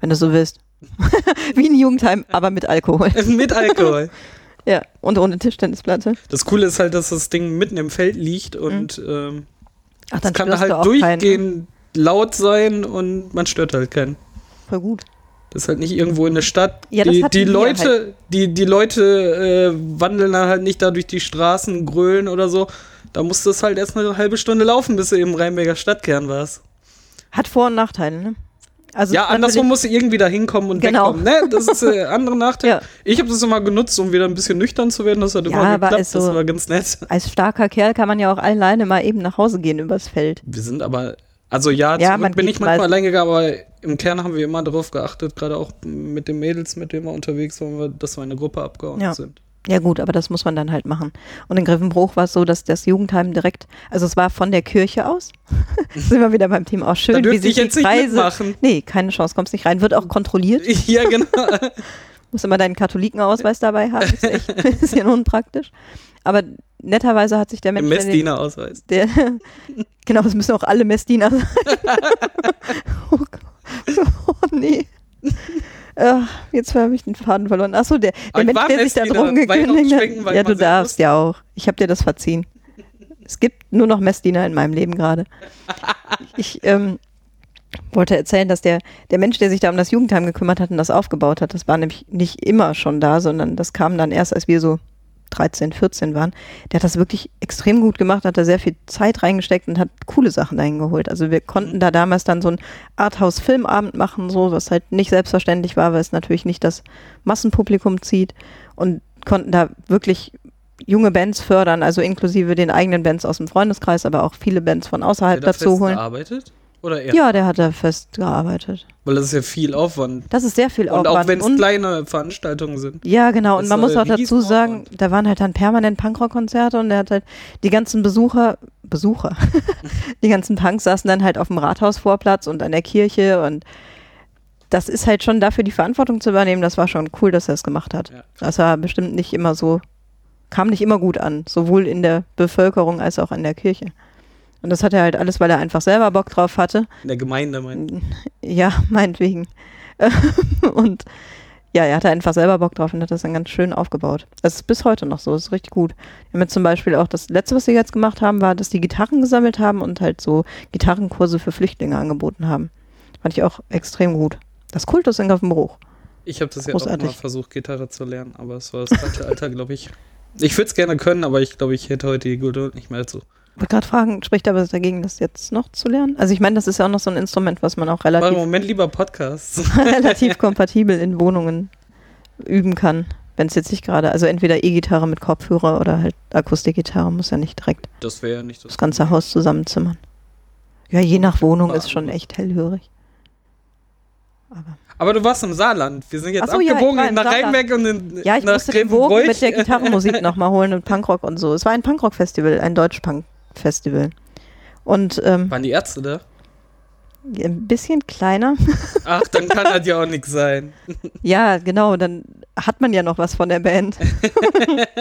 wenn du so willst. Wie ein Jugendheim, aber mit Alkohol. mit Alkohol. ja, und ohne Tischtennisplatte. Das Coole ist halt, dass das Ding mitten im Feld liegt und mhm. ähm, Ach, dann kann halt durchgehend keinen. laut sein und man stört halt keinen. Voll gut. Das ist halt nicht irgendwo in der Stadt. Ja, die, die Leute, halt. die, die Leute äh, wandeln dann halt nicht da durch die Straßen, grölen oder so. Da musst du es halt erst eine halbe Stunde laufen, bis du im Rheinberger Stadtkern warst. Hat Vor- und Nachteile, ne? Also ja, andersrum musst du irgendwie da hinkommen und genau. wegkommen. Ne? Das ist äh, andere Nachteil. ja. Ich habe das immer genutzt, um wieder ein bisschen nüchtern zu werden. Das hat ja, immer geklappt. So, das war ganz nett. Als starker Kerl kann man ja auch alleine mal eben nach Hause gehen übers Feld. Wir sind aber also ja, ja bin ich manchmal allein gegangen, aber im Kern haben wir immer darauf geachtet, gerade auch mit den Mädels, mit denen wir unterwegs waren, dass wir eine Gruppe abgeordnet ja. sind. Ja gut, aber das muss man dann halt machen. Und in Griffenbruch war es so, dass das Jugendheim direkt, also es war von der Kirche aus. sind wir wieder beim Thema auch schön, wie sich die Kreise. Machen. Nee, keine Chance, kommst nicht rein. Wird auch kontrolliert. Ja, genau. Muss immer deinen Katholikenausweis dabei haben. Ist echt ein bisschen unpraktisch. Aber netterweise hat sich der Mensch. Messdiener-Ausweis. Der, genau, es müssen auch alle Messdiener sein. oh, oh, nee. Ach, jetzt habe ich den Faden verloren. Achso, der, der Mensch, der sich da drum gekündigt hat. Ja, du darfst ja auch. Ich habe dir das verziehen. Es gibt nur noch Messdiener in meinem Leben gerade. Ich ähm, wollte erzählen, dass der, der Mensch, der sich da um das Jugendheim gekümmert hat und das aufgebaut hat, das war nämlich nicht immer schon da, sondern das kam dann erst, als wir so 13, 14 waren, der hat das wirklich extrem gut gemacht, hat da sehr viel Zeit reingesteckt und hat coole Sachen dahin geholt. Also wir konnten da damals dann so ein Arthouse-Filmabend machen, so, was halt nicht selbstverständlich war, weil es natürlich nicht das Massenpublikum zieht und konnten da wirklich junge Bands fördern, also inklusive den eigenen Bands aus dem Freundeskreis, aber auch viele Bands von außerhalb dazu holen. Gearbeitet? Oder er? Ja, der hat da fest gearbeitet. Weil das ist ja viel Aufwand. Das ist sehr viel Aufwand. Und auch wenn es kleine Veranstaltungen sind. Ja, genau. Und man muss auch dazu sagen, da waren halt dann permanent Punkrock-Konzerte und der hat halt die ganzen Besucher, Besucher, die ganzen Punks saßen dann halt auf dem Rathausvorplatz und an der Kirche und das ist halt schon dafür die Verantwortung zu übernehmen. Das war schon cool, dass er es gemacht hat. Ja. Das war bestimmt nicht immer so, kam nicht immer gut an, sowohl in der Bevölkerung als auch in der Kirche. Und das hat er halt alles, weil er einfach selber Bock drauf hatte. In der Gemeinde, meint Ja, meinetwegen. und ja, er hatte einfach selber Bock drauf und hat das dann ganz schön aufgebaut. Das ist bis heute noch so, das ist richtig gut. Wir haben zum Beispiel auch das letzte, was sie jetzt gemacht haben, war, dass die Gitarren gesammelt haben und halt so Gitarrenkurse für Flüchtlinge angeboten haben. Fand ich auch extrem gut. Das Kultus in Gaffenbruch. Ich habe das ja auch mal versucht, Gitarre zu lernen, aber es war das alte Alter, glaube ich. Ich würde es gerne können, aber ich glaube, ich hätte heute die Geduld nicht mehr dazu. Ich wollte gerade fragen, spricht aber dagegen, das jetzt noch zu lernen? Also ich meine, das ist ja auch noch so ein Instrument, was man auch relativ... im Moment lieber Podcasts. relativ kompatibel in Wohnungen üben kann. Wenn es jetzt nicht gerade, also entweder E-Gitarre mit Kopfhörer oder halt Akustikgitarre, muss ja nicht direkt das, ja nicht das, das ganze Haus zusammenzimmern. Ja, je nach Wohnung ist schon echt hellhörig. Aber aber du warst im Saarland. Wir sind jetzt so, abgebogen ja, nach Rheinberg und in, Ja, ich nach musste den Bogen mit der Gitarrenmusik nochmal holen und Punkrock und so. Es war ein Punkrock-Festival, ein Deutsch-Punk-Festival. Und, ähm, Waren die Ärzte da? Ein bisschen kleiner. Ach, dann kann das ja auch nichts sein. Ja, genau, dann hat man ja noch was von der Band.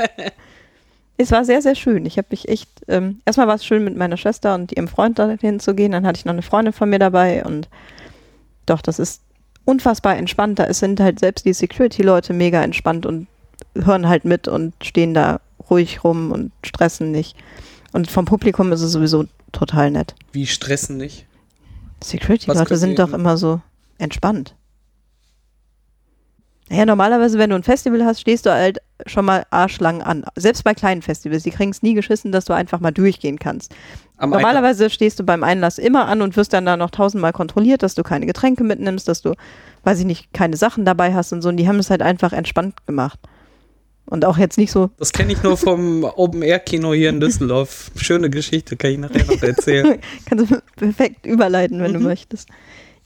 es war sehr, sehr schön. Ich habe mich echt, ähm, erstmal war es schön mit meiner Schwester und ihrem Freund dahin zu gehen. Dann hatte ich noch eine Freundin von mir dabei und doch, das ist unfassbar entspannt. Da sind halt selbst die Security-Leute mega entspannt und hören halt mit und stehen da ruhig rum und stressen nicht. Und vom Publikum ist es sowieso total nett. Wie stressen nicht? Security-Leute sind doch immer so entspannt. Naja, normalerweise, wenn du ein Festival hast, stehst du halt schon mal arschlang an. Selbst bei kleinen Festivals. Die kriegen es nie geschissen, dass du einfach mal durchgehen kannst. Am normalerweise Einlass. stehst du beim Einlass immer an und wirst dann da noch tausendmal kontrolliert, dass du keine Getränke mitnimmst, dass du, weiß ich nicht, keine Sachen dabei hast und so. Und die haben es halt einfach entspannt gemacht. Und auch jetzt nicht so. Das kenne ich nur vom Open-Air-Kino hier in Düsseldorf. Schöne Geschichte, kann ich nachher noch erzählen. Kannst du perfekt überleiten, wenn mhm. du möchtest.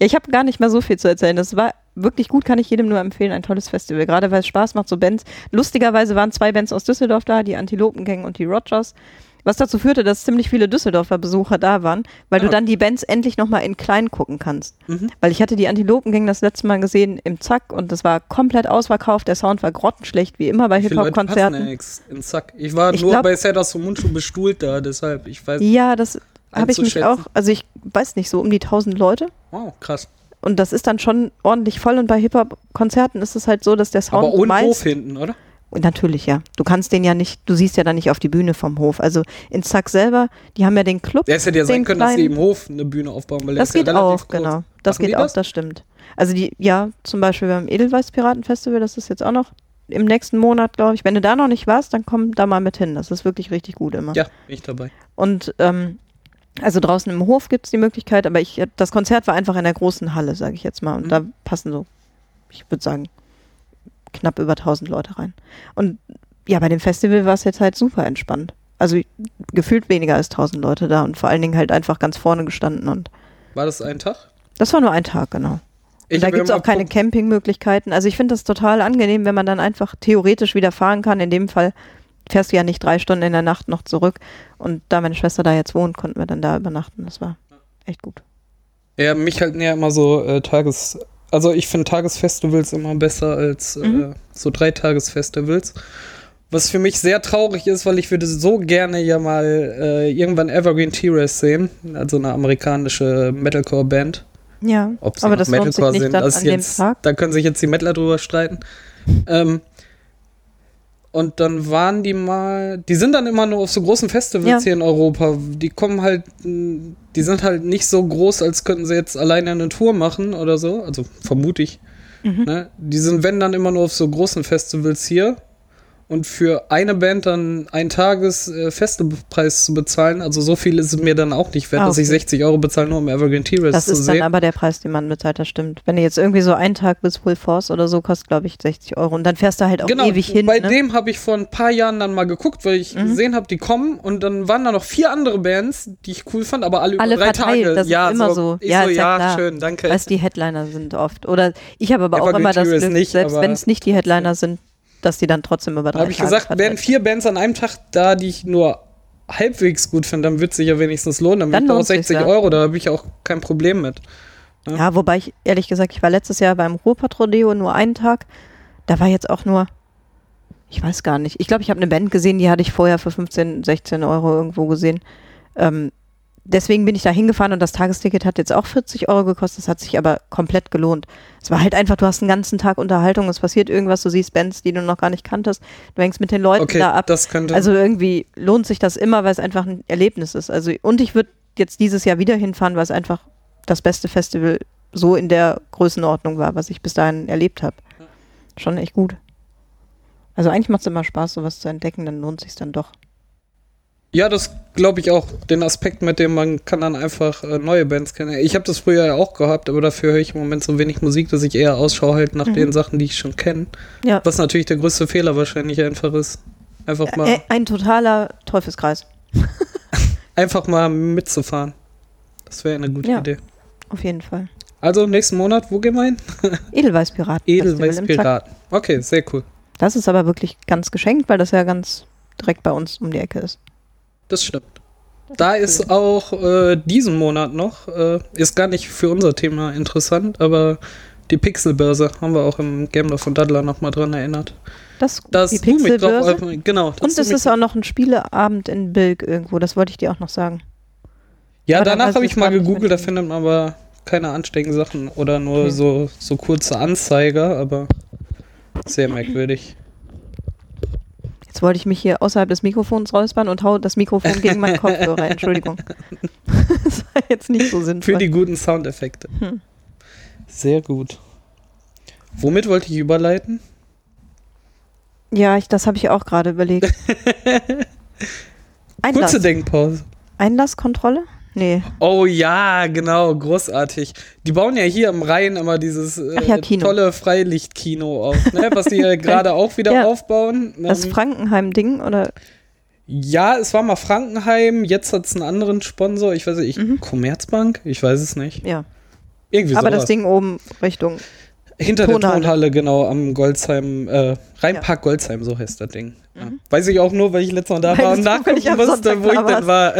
Ja, ich habe gar nicht mehr so viel zu erzählen. Das war wirklich gut, kann ich jedem nur empfehlen. Ein tolles Festival. Gerade weil es Spaß macht, so Bands. Lustigerweise waren zwei Bands aus Düsseldorf da, die Antilopengang und die Rogers. Was dazu führte, dass ziemlich viele Düsseldorfer Besucher da waren, weil ja. du dann die Bands endlich nochmal in klein gucken kannst. Mhm. Weil ich hatte die Antilopengang das letzte Mal gesehen im Zack und das war komplett ausverkauft. Der Sound war grottenschlecht, wie immer bei Hip-Hop-Konzerten. in Zack. Ich war ich nur glaub, bei Sedas Munchu bestuhlt da, deshalb, ich weiß. Ja, das habe ich mich auch, also ich weiß nicht, so um die 1000 Leute. Wow, krass. und das ist dann schon ordentlich voll und bei Hip-Hop-Konzerten ist es halt so, dass der Sound Aber ohne meist, Hof hinten, oder? Natürlich, ja. Du kannst den ja nicht, du siehst ja dann nicht auf die Bühne vom Hof. Also in Zack selber, die haben ja den Club. Es hätte ja sein können, dass sie im Hof eine Bühne aufbauen, weil das geht ja auch, genau. Das Machen geht auch, das? das stimmt. Also die, ja, zum Beispiel beim Edelweiß Piratenfestival, das ist jetzt auch noch im nächsten Monat, glaube ich. Wenn du da noch nicht warst, dann komm da mal mit hin. Das ist wirklich richtig gut immer. Ja, bin ich dabei. Und ähm, also draußen im Hof gibt es die Möglichkeit, aber ich, das Konzert war einfach in der großen Halle, sage ich jetzt mal. Und mhm. da passen so, ich würde sagen, knapp über 1000 Leute rein. Und ja, bei dem Festival war es jetzt halt super entspannt. Also gefühlt weniger als 1000 Leute da und vor allen Dingen halt einfach ganz vorne gestanden. und War das ein Tag? Das war nur ein Tag, genau. Und da gibt es auch keine Campingmöglichkeiten. Also ich finde das total angenehm, wenn man dann einfach theoretisch wieder fahren kann. In dem Fall fährst du ja nicht drei Stunden in der Nacht noch zurück. Und da meine Schwester da jetzt wohnt, konnten wir dann da übernachten. Das war echt gut. Ja, mich halt näher immer so äh, Tages... Also ich finde Tagesfestivals immer besser als äh, mhm. äh, so Dreitagesfestivals. Was für mich sehr traurig ist, weil ich würde so gerne ja mal äh, irgendwann Evergreen T-Race sehen. Also eine amerikanische Metalcore-Band. Ja, Ob sie aber das Metalcore sich nicht sind, das an jetzt, dem Tag. Da können sich jetzt die Metaler drüber streiten. Ähm, und dann waren die mal, die sind dann immer nur auf so großen Festivals ja. hier in Europa. Die kommen halt, die sind halt nicht so groß, als könnten sie jetzt alleine eine Tour machen oder so. Also vermute ich. Mhm. Ne? Die sind, wenn dann immer nur auf so großen Festivals hier und für eine Band dann einen Tages äh, zu bezahlen, also so viel ist es mir dann auch nicht wert, ah, okay. dass ich 60 Euro bezahle, nur um Evergreen T-Race zu sehen. Das ist dann aber der Preis, den man bezahlt, das stimmt. Wenn du jetzt irgendwie so einen Tag bis Full Force oder so kostet, glaube ich, 60 Euro und dann fährst du halt auch genau, ewig hin. Bei ne? dem habe ich vor ein paar Jahren dann mal geguckt, weil ich mhm. gesehen habe, die kommen und dann waren da noch vier andere Bands, die ich cool fand, aber alle, alle über drei verteilt, Tage. Das ja, ist immer so. so. Ja, so, ja, ja schön, danke. Weil die Headliner sind oft. Oder ich habe aber Evergreen auch immer das Glück, nicht, selbst wenn es nicht die Headliner sind, dass die dann trotzdem über drei Habe ich gesagt, wären vier Bands an einem Tag da, die ich nur halbwegs gut finde, dann wird es sich ja wenigstens lohnen. Dann, dann wird auch 60 ja. Euro, da habe ich auch kein Problem mit. Ja? ja, wobei ich ehrlich gesagt, ich war letztes Jahr beim Ruhrpatrodeo nur einen Tag. Da war jetzt auch nur, ich weiß gar nicht. Ich glaube, ich habe eine Band gesehen, die hatte ich vorher für 15, 16 Euro irgendwo gesehen. Ähm, deswegen bin ich da hingefahren und das Tagesticket hat jetzt auch 40 Euro gekostet. Das hat sich aber komplett gelohnt. Es war halt einfach, du hast einen ganzen Tag Unterhaltung, es passiert irgendwas, du siehst Bands, die du noch gar nicht kanntest, du hängst mit den Leuten okay, da ab. Das könnte also irgendwie lohnt sich das immer, weil es einfach ein Erlebnis ist. Also und ich würde jetzt dieses Jahr wieder hinfahren, weil es einfach das beste Festival so in der Größenordnung war, was ich bis dahin erlebt habe. Schon echt gut. Also eigentlich macht es immer Spaß, sowas zu entdecken, dann lohnt sich dann doch. Ja, das glaube ich auch. Den Aspekt, mit dem man kann dann einfach äh, neue Bands kennen. Ich habe das früher ja auch gehabt, aber dafür höre ich im Moment so wenig Musik, dass ich eher Ausschau halte nach mhm. den Sachen, die ich schon kenne. Ja. Was natürlich der größte Fehler wahrscheinlich einfach ist. Einfach mal. Äh, ein totaler Teufelskreis. einfach mal mitzufahren. Das wäre eine gute ja, Idee. Auf jeden Fall. Also nächsten Monat, wo gehen wir hin? Edelweißpiraten. Edelweißpiraten. Okay, sehr cool. Das ist aber wirklich ganz geschenkt, weil das ja ganz direkt bei uns um die Ecke ist das stimmt. Da ist auch äh, diesen Monat noch, äh, ist gar nicht für unser Thema interessant, aber die Pixelbörse haben wir auch im Gameloft von Daddler nochmal dran erinnert. Das, das die Pixelbörse? Drauf, genau. Und es ist auch noch ein Spieleabend in Bilk irgendwo, das wollte ich dir auch noch sagen. Ja, aber danach habe ich mal gegoogelt, da findet man aber keine ansteckenden Sachen oder nur okay. so, so kurze Anzeiger, aber sehr merkwürdig. Jetzt wollte ich mich hier außerhalb des Mikrofons räuspern und hau das Mikrofon gegen meinen Kopfhörer. Entschuldigung. das war jetzt nicht so sinnvoll. Für die guten Soundeffekte. Hm. Sehr gut. Womit wollte ich überleiten? Ja, ich, das habe ich auch gerade überlegt. Einlass. Kurze Denkpause. Einlasskontrolle? Nee. Oh ja, genau, großartig. Die bauen ja hier am Rhein immer dieses äh, ja, tolle Freilichtkino auf, ne? was die gerade auch wieder ja. aufbauen. Das ähm, Frankenheim-Ding, oder? Ja, es war mal Frankenheim, jetzt hat es einen anderen Sponsor, ich weiß nicht, mhm. Commerzbank? Ich weiß es nicht. Ja. Irgendwie Aber sowas. das Ding oben Richtung hinter Tonhalle. der Tonhalle, genau, am Goldsheim, äh, Rheinpark ja. Goldsheim, so heißt das Ding. Ja. Mhm. Weiß ich auch nur, weil ich letztes Mal da weil war und nachgucken musste, wo ich denn war.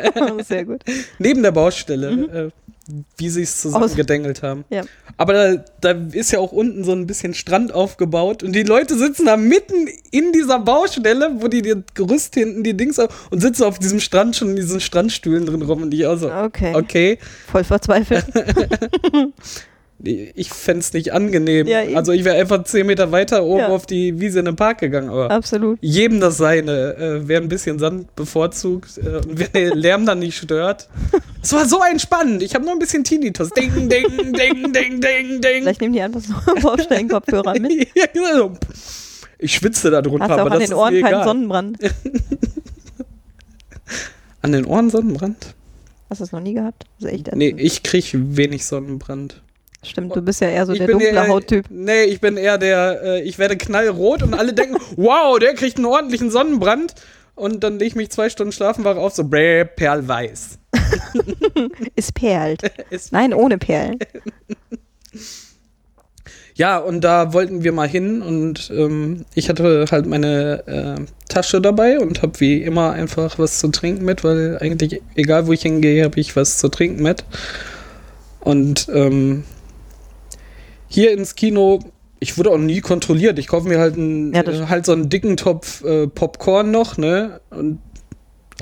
Sehr gut. Neben der Baustelle, mhm. äh, wie sie es zusammengedengelt haben. Ja. Aber da, da, ist ja auch unten so ein bisschen Strand aufgebaut und die Leute sitzen da mitten in dieser Baustelle, wo die das Gerüst hinten die Dings auf und sitzen auf diesem Strand schon in diesen Strandstühlen drin rum und die auch so. Okay. Okay. Voll verzweifelt. ich fände es nicht angenehm. Ja, also ich wäre einfach zehn Meter weiter oben ja. auf die Wiese in den Park gegangen. Aber Absolut. Jedem das seine. Äh, wer ein bisschen Sand bevorzugt äh, und wer den Lärm dann nicht stört. Es war so entspannend. Ich habe nur ein bisschen Tinnitus. Ding, ding, ding, ding, ding, ding. Vielleicht nehmen die einfach so Baustellenkopfhörer mit. ja, genau. Ich schwitze da drunter, Hast aber an den Ohren keinen Sonnenbrand. an den Ohren Sonnenbrand? Hast du das noch nie gehabt? Das ist echt nee, ich kriege wenig Sonnenbrand. Stimmt, du bist ja eher so ich der dunkle eher, Hauttyp. Nee, ich bin eher der, äh, ich werde knallrot und alle denken, wow, der kriegt einen ordentlichen Sonnenbrand. Und dann lege ich mich zwei Stunden schlafen, wache auf, so bräh, perlweiß. es perlt. es Nein, ohne Perlen. ja, und da wollten wir mal hin und ähm, ich hatte halt meine äh, Tasche dabei und habe wie immer einfach was zu trinken mit, weil eigentlich egal wo ich hingehe, habe ich was zu trinken mit. Und ähm, hier ins Kino, ich wurde auch nie kontrolliert. Ich kaufe mir halt, einen, ja, äh, halt so einen dicken Topf äh, Popcorn noch, ne? Und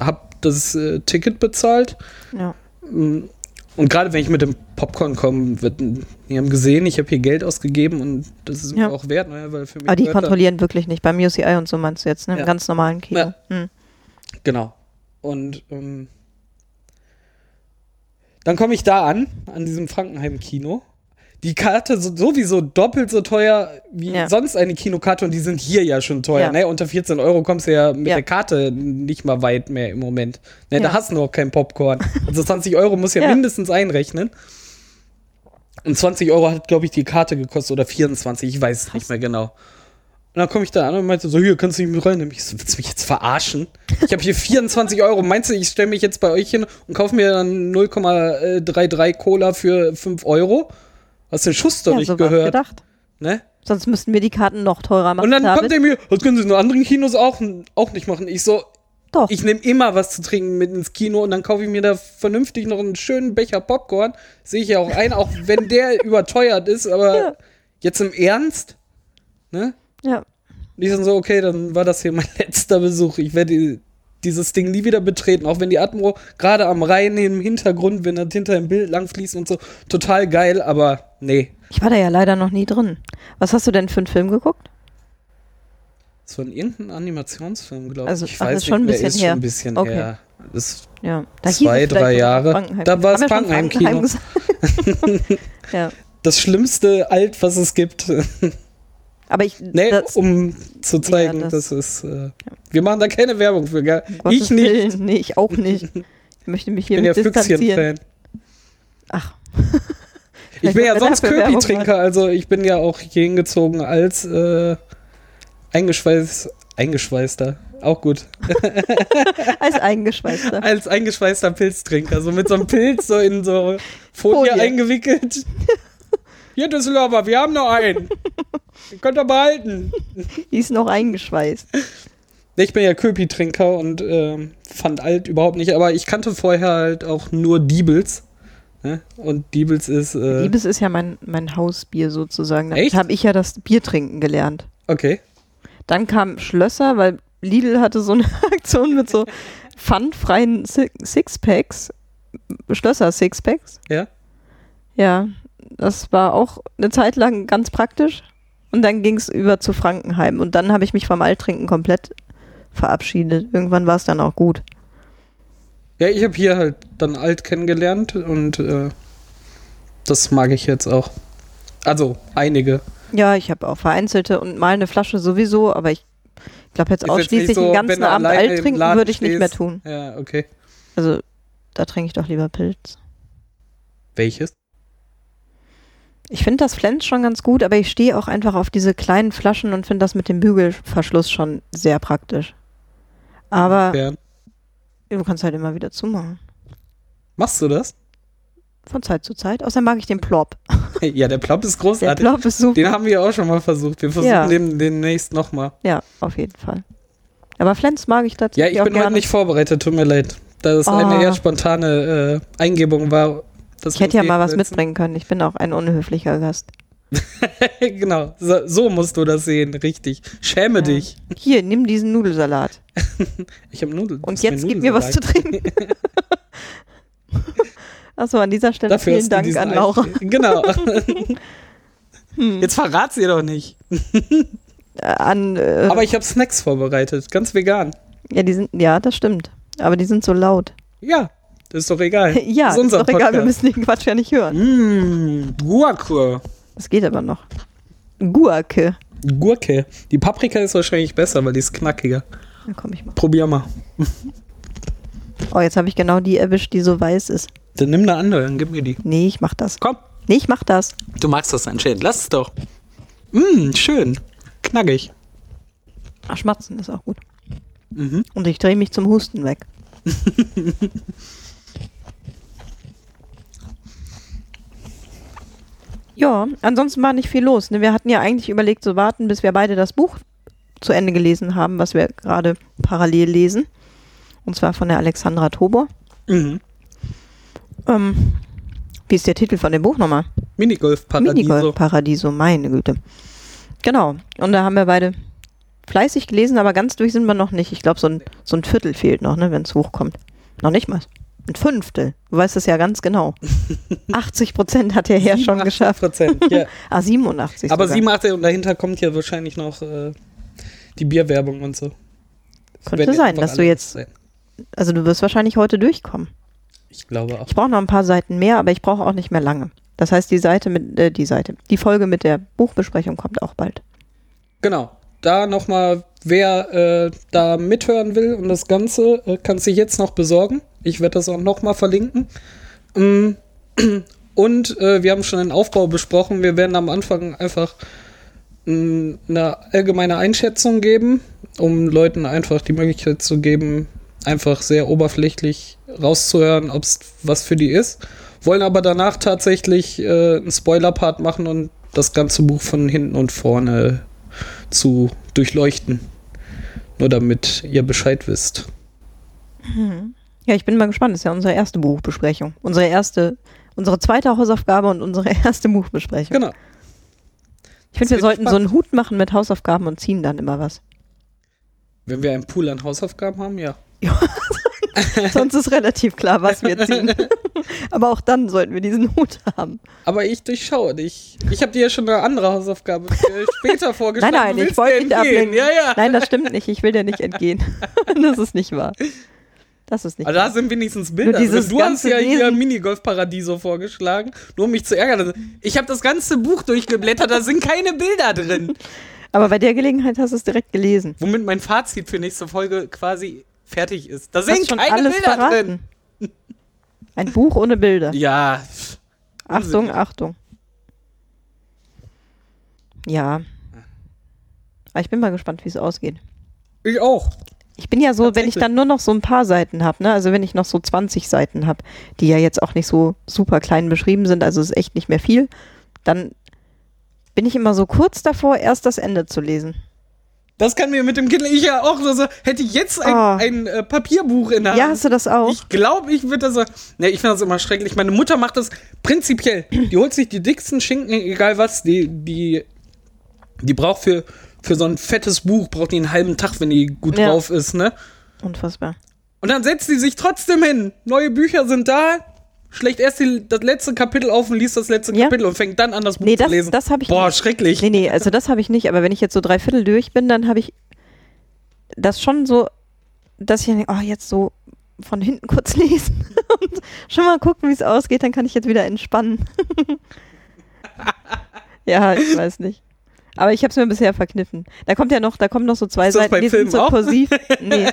hab das äh, Ticket bezahlt. Ja. Mm, und gerade wenn ich mit dem Popcorn komme, wird, die haben gesehen, ich habe hier Geld ausgegeben und das ist ja. mir auch wert, ne? weil für mich. Aber die kontrollieren wirklich nicht. Beim UCI und so meinst du jetzt, ne? Im ganz normalen Kino. Ja. Hm. Genau. Und ähm, dann komme ich da an, an diesem Frankenheim-Kino die Karte so, sowieso doppelt so teuer wie ja. sonst eine Kinokarte und die sind hier ja schon teuer. Ja. Ne? Unter 14 Euro kommst du ja mit ja. der Karte nicht mal weit mehr im Moment. Ne? Da hast du noch kein Popcorn. Also 20 Euro muss ja, mindestens einrechnen. Und 20 Euro hat, glaube ich, die Karte gekostet oder 24, ich weiß es nicht mehr genau. Und dann komme ich da an und meinte so, hier, kannst du nicht mit reinnehmen? Ich so, willst du mich jetzt verarschen? Ich habe hier 24 Euro. Meinst du, ich stelle mich jetzt bei euch hin und kaufe mir dann 0,33 Cola für 5 Euro? Hast du den Schuss doch ja, nicht so gehört? gedacht. Ne? Sonst müssten wir die Karten noch teurer machen. Und dann kommt er mir, das können sie in anderen Kinos auch, auch nicht machen. Ich so, doch. Ich nehme immer was zu trinken mit ins Kino und dann kaufe ich mir da vernünftig noch einen schönen Becher Popcorn. Sehe ich ja auch ein, auch wenn der überteuert ist, aber ja. jetzt im Ernst? Ne? Ja. Und ich dann so, okay, dann war das hier mein letzter Besuch. Ich werde dieses Ding nie wieder betreten, auch wenn die Atmo gerade am Rhein im Hintergrund, wenn das hinter dem Bild langfließt und so, total geil, aber nee. Ich war da ja leider noch nie drin. Was hast du denn für einen Film geguckt? Das war irgendein Animationsfilm, glaube also, ich. Ich ach, weiß ist schon ein bisschen ist her. schon ein bisschen okay. her. Das ja. Da zwei, drei Jahre. Da war es Frankenheim-Kino. ja. Das schlimmste Alt, was es gibt. Aber ich. Nee, das, um zu zeigen, ja, das, das ist. Äh, ja. Wir machen da keine Werbung für, gell? Ich nicht. Willen. Nee, ich auch nicht. Ich möchte mich hier ich bin ja Füchschen-Fan. Ach. ich bin ja sonst Köpi-Trinker, also ich bin ja auch hier hingezogen als äh, eingeschweiß, eingeschweißter. Auch gut. als eingeschweißter. als eingeschweißter Pilztrinker. So mit so einem Pilz so in so Folie, Folie. eingewickelt. Hier, Düsseldorfer, wir haben noch einen. Den könnt ihr behalten. Die ist noch eingeschweißt. Ich bin ja Köpi-Trinker und äh, fand alt überhaupt nicht, aber ich kannte vorher halt auch nur Diebels. Ne? Und Diebels ist. Äh Diebels ist ja mein, mein Hausbier sozusagen. Da habe ich ja das Bier trinken gelernt. Okay. Dann kam Schlösser, weil Lidl hatte so eine Aktion mit so pfandfreien Sixpacks. Schlösser Sixpacks. Ja. Ja, das war auch eine Zeit lang ganz praktisch. Und dann ging es über zu Frankenheim. Und dann habe ich mich vom Alttrinken komplett verabschiedet. Irgendwann war es dann auch gut. Ja, ich habe hier halt dann alt kennengelernt und äh, das mag ich jetzt auch. Also einige. Ja, ich habe auch vereinzelte und mal eine Flasche sowieso, aber ich glaube jetzt ist ausschließlich jetzt so, den ganzen Abend alt trinken würde ich stehst. nicht mehr tun. Ja, okay. Also da trinke ich doch lieber Pilz. Welches? Ich finde das Flens schon ganz gut, aber ich stehe auch einfach auf diese kleinen Flaschen und finde das mit dem Bügelverschluss schon sehr praktisch. Aber ja. du kannst halt immer wieder zumachen. Machst du das? Von Zeit zu Zeit. Außerdem mag ich den Plop. Ja, der Plop ist großartig. Der Plop ist super. Den haben wir auch schon mal versucht. Wir versuchen ja. den demnächst nochmal. Ja, auf jeden Fall. Aber Flens mag ich tatsächlich. Ja, ich bin heute nicht vorbereitet, tut mir leid. Da es oh. eine eher spontane äh, Eingebung war, ich hätte ja mal was mitbringen können. Ich bin auch ein unhöflicher Gast. genau, so, so, musst du das sehen, richtig. Schäme ja. dich. Hier, nimm diesen Nudelsalat. ich habe Nudeln. Und jetzt gib mir was zu trinken. Achso, an dieser Stelle Dafür vielen Dank an Laura. genau. hm. Jetzt verrat sie doch nicht. Äh, an, äh, Aber ich habe Snacks vorbereitet, ganz vegan. Ja, die sind, ja, das stimmt. Aber die sind so laut. Ja, das ist doch egal. ja, ist, ist doch Podcast. egal, wir müssen den Quatsch ja nicht hören. Mmh, Guacke. Das geht aber noch. Gurke. Gurke. Die Paprika ist wahrscheinlich besser, weil die ist knackiger. Dann komm ich mal. Probier mal. Oh, jetzt habe ich genau die erwischt, die so weiß ist. Dann nimm eine andere, dann gib mir die. Nee, ich mach das. Komm. Nee, ich mach das. Du magst das anscheinend. Lass es doch. Mmm, schön. Knackig. Ach, schmatzen ist auch gut. Mhm. Und ich drehe mich zum Husten weg. ja, ansonsten war nicht viel los. Ne? Wir hatten ja eigentlich überlegt zu warten, bis wir beide das Buch zu Ende gelesen haben, was wir gerade parallel lesen. Und zwar von der Alexandra Tobor. Mhm. Ähm, wie ist der Titel von dem Buch nochmal? Minigolf Paradiso. Minigolf Paradiso, meine Güte. Genau. Und da haben wir beide fleißig gelesen, aber ganz durch sind wir noch nicht. Ich glaube, so ein, so ein Viertel fehlt noch, ne, wenn es hochkommt. Noch nicht mal. Ein Fünftel. Du weißt es ja ganz genau. 80 Prozent hat der Herr schon geschafft. Prozent, ja. ah, 87. Aber sogar. 87 und dahinter kommt ja wahrscheinlich noch äh, die Bierwerbung und so. Das Könnte sein, dass du jetzt. Sein. Also du wirst wahrscheinlich heute durchkommen. Ich glaube auch. Ich brauche noch ein paar Seiten mehr, aber ich brauche auch nicht mehr lange. Das heißt, die Seite mit, äh, die Seite, die Folge mit der Buchbesprechung kommt auch bald. Genau. Da nochmal, wer äh, da mithören will und das Ganze, äh, kann sich jetzt noch besorgen. Ich werde das auch nochmal verlinken. Ähm, und äh, wir haben schon den Aufbau besprochen. Wir werden am Anfang einfach mh, eine allgemeine Einschätzung geben, um Leuten einfach die Möglichkeit zu geben, einfach sehr oberflächlich rauszuhören, ob es was für die ist. Wollen aber danach tatsächlich äh, einen Spoiler-Part machen und das ganze Buch von hinten und vorne zu durchleuchten. Nur damit ihr Bescheid wisst. Mhm. Ja, ich bin mal gespannt. Das ist ja unsere erste Buchbesprechung. Unsere erste, unsere zweite Hausaufgabe und unsere erste Buchbesprechung. Genau. Ich finde, wir sollten spannend. so einen Hut machen mit Hausaufgaben und ziehen dann immer was. Wenn wir einen Pool an Hausaufgaben haben, ja. Ja, sonst ist relativ klar, was wir ziehen. Aber auch dann sollten wir diesen Hut haben. Aber ich durchschaue dich. Ich habe dir ja schon eine andere Hausaufgabe später vorgeschlagen. Nein, nein, ich wollte nicht ablenken. Ja, ja. Nein, das stimmt nicht. Ich will dir nicht entgehen. das ist nicht wahr. Das ist nicht. Aber da sind wenigstens Bilder. Also du hast ja hier Minigolf-Paradiso vorgeschlagen, nur um mich zu ärgern. Ich habe das ganze Buch durchgeblättert, da sind keine Bilder drin. Aber bei der Gelegenheit hast du es direkt gelesen. Womit mein Fazit für nächste Folge quasi fertig ist. Da sind schon keine Bilder verraten. drin. Ein Buch ohne Bilder. Ja. Achtung, Achtung. Ja. Aber ich bin mal gespannt, wie es ausgeht. Ich auch. Ich bin ja so, wenn ich dann nur noch so ein paar Seiten habe, ne? also wenn ich noch so 20 Seiten habe, die ja jetzt auch nicht so super klein beschrieben sind, also ist echt nicht mehr viel, dann bin ich immer so kurz davor, erst das Ende zu lesen. Das kann mir mit dem Kindle, ich ja auch, also hätte ich jetzt ein, oh. ein äh, Papierbuch in der Hand. Ja, hast du das auch? Ich glaube, ich würde das, ne, ich finde das immer schrecklich. Meine Mutter macht das prinzipiell. Die holt sich die dicksten Schinken, egal was, die, die, die braucht für, für so ein fettes Buch, braucht die einen halben Tag, wenn die gut ja. drauf ist, ne? Unfassbar. Und dann setzt sie sich trotzdem hin. Neue Bücher sind da, schlecht erst die, das letzte Kapitel auf und liest das letzte ja. Kapitel und fängt dann an, das Buch nee, das, zu lesen. Das ich Boah, nicht. schrecklich. Nee, nee, also das habe ich nicht, aber wenn ich jetzt so drei Viertel durch bin, dann habe ich das schon so, dass ich denke, oh, jetzt so von hinten kurz lesen und schon mal gucken, wie es ausgeht, dann kann ich jetzt wieder entspannen. ja, ich weiß nicht. Aber ich habe es mir bisher verkniffen. Da kommt ja noch, da kommen noch so zwei Seiten, die Film sind so auch? kursiv. Nee.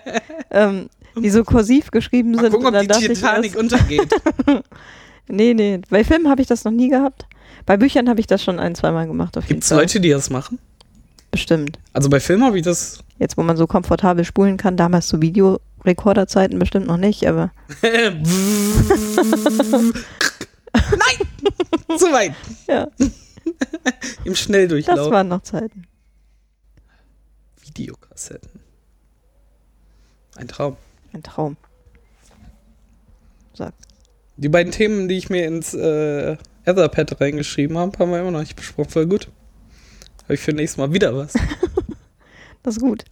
ähm, die so kursiv geschrieben Mal sind. Gucken, ob die Titanic untergeht. nee, nee. Bei Filmen habe ich das noch nie gehabt. Bei Büchern habe ich das schon ein, zweimal gemacht. Gibt es Leute, die das machen? Bestimmt. Also bei Filmen habe ich das. Jetzt, wo man so komfortabel spulen kann, damals zu Videorekorderzeiten bestimmt noch nicht, aber. Nein! Zu weit! Ja. Im Schnelldurchlauf. Das waren noch Zeiten. Videokassetten. Ein Traum. Ein Traum. Sag. Die beiden Themen, die ich mir ins äh, Etherpad reingeschrieben habe, haben wir immer noch nicht besprochen. Voll gut. Habe ich für nächstes Mal wieder was. das ist gut.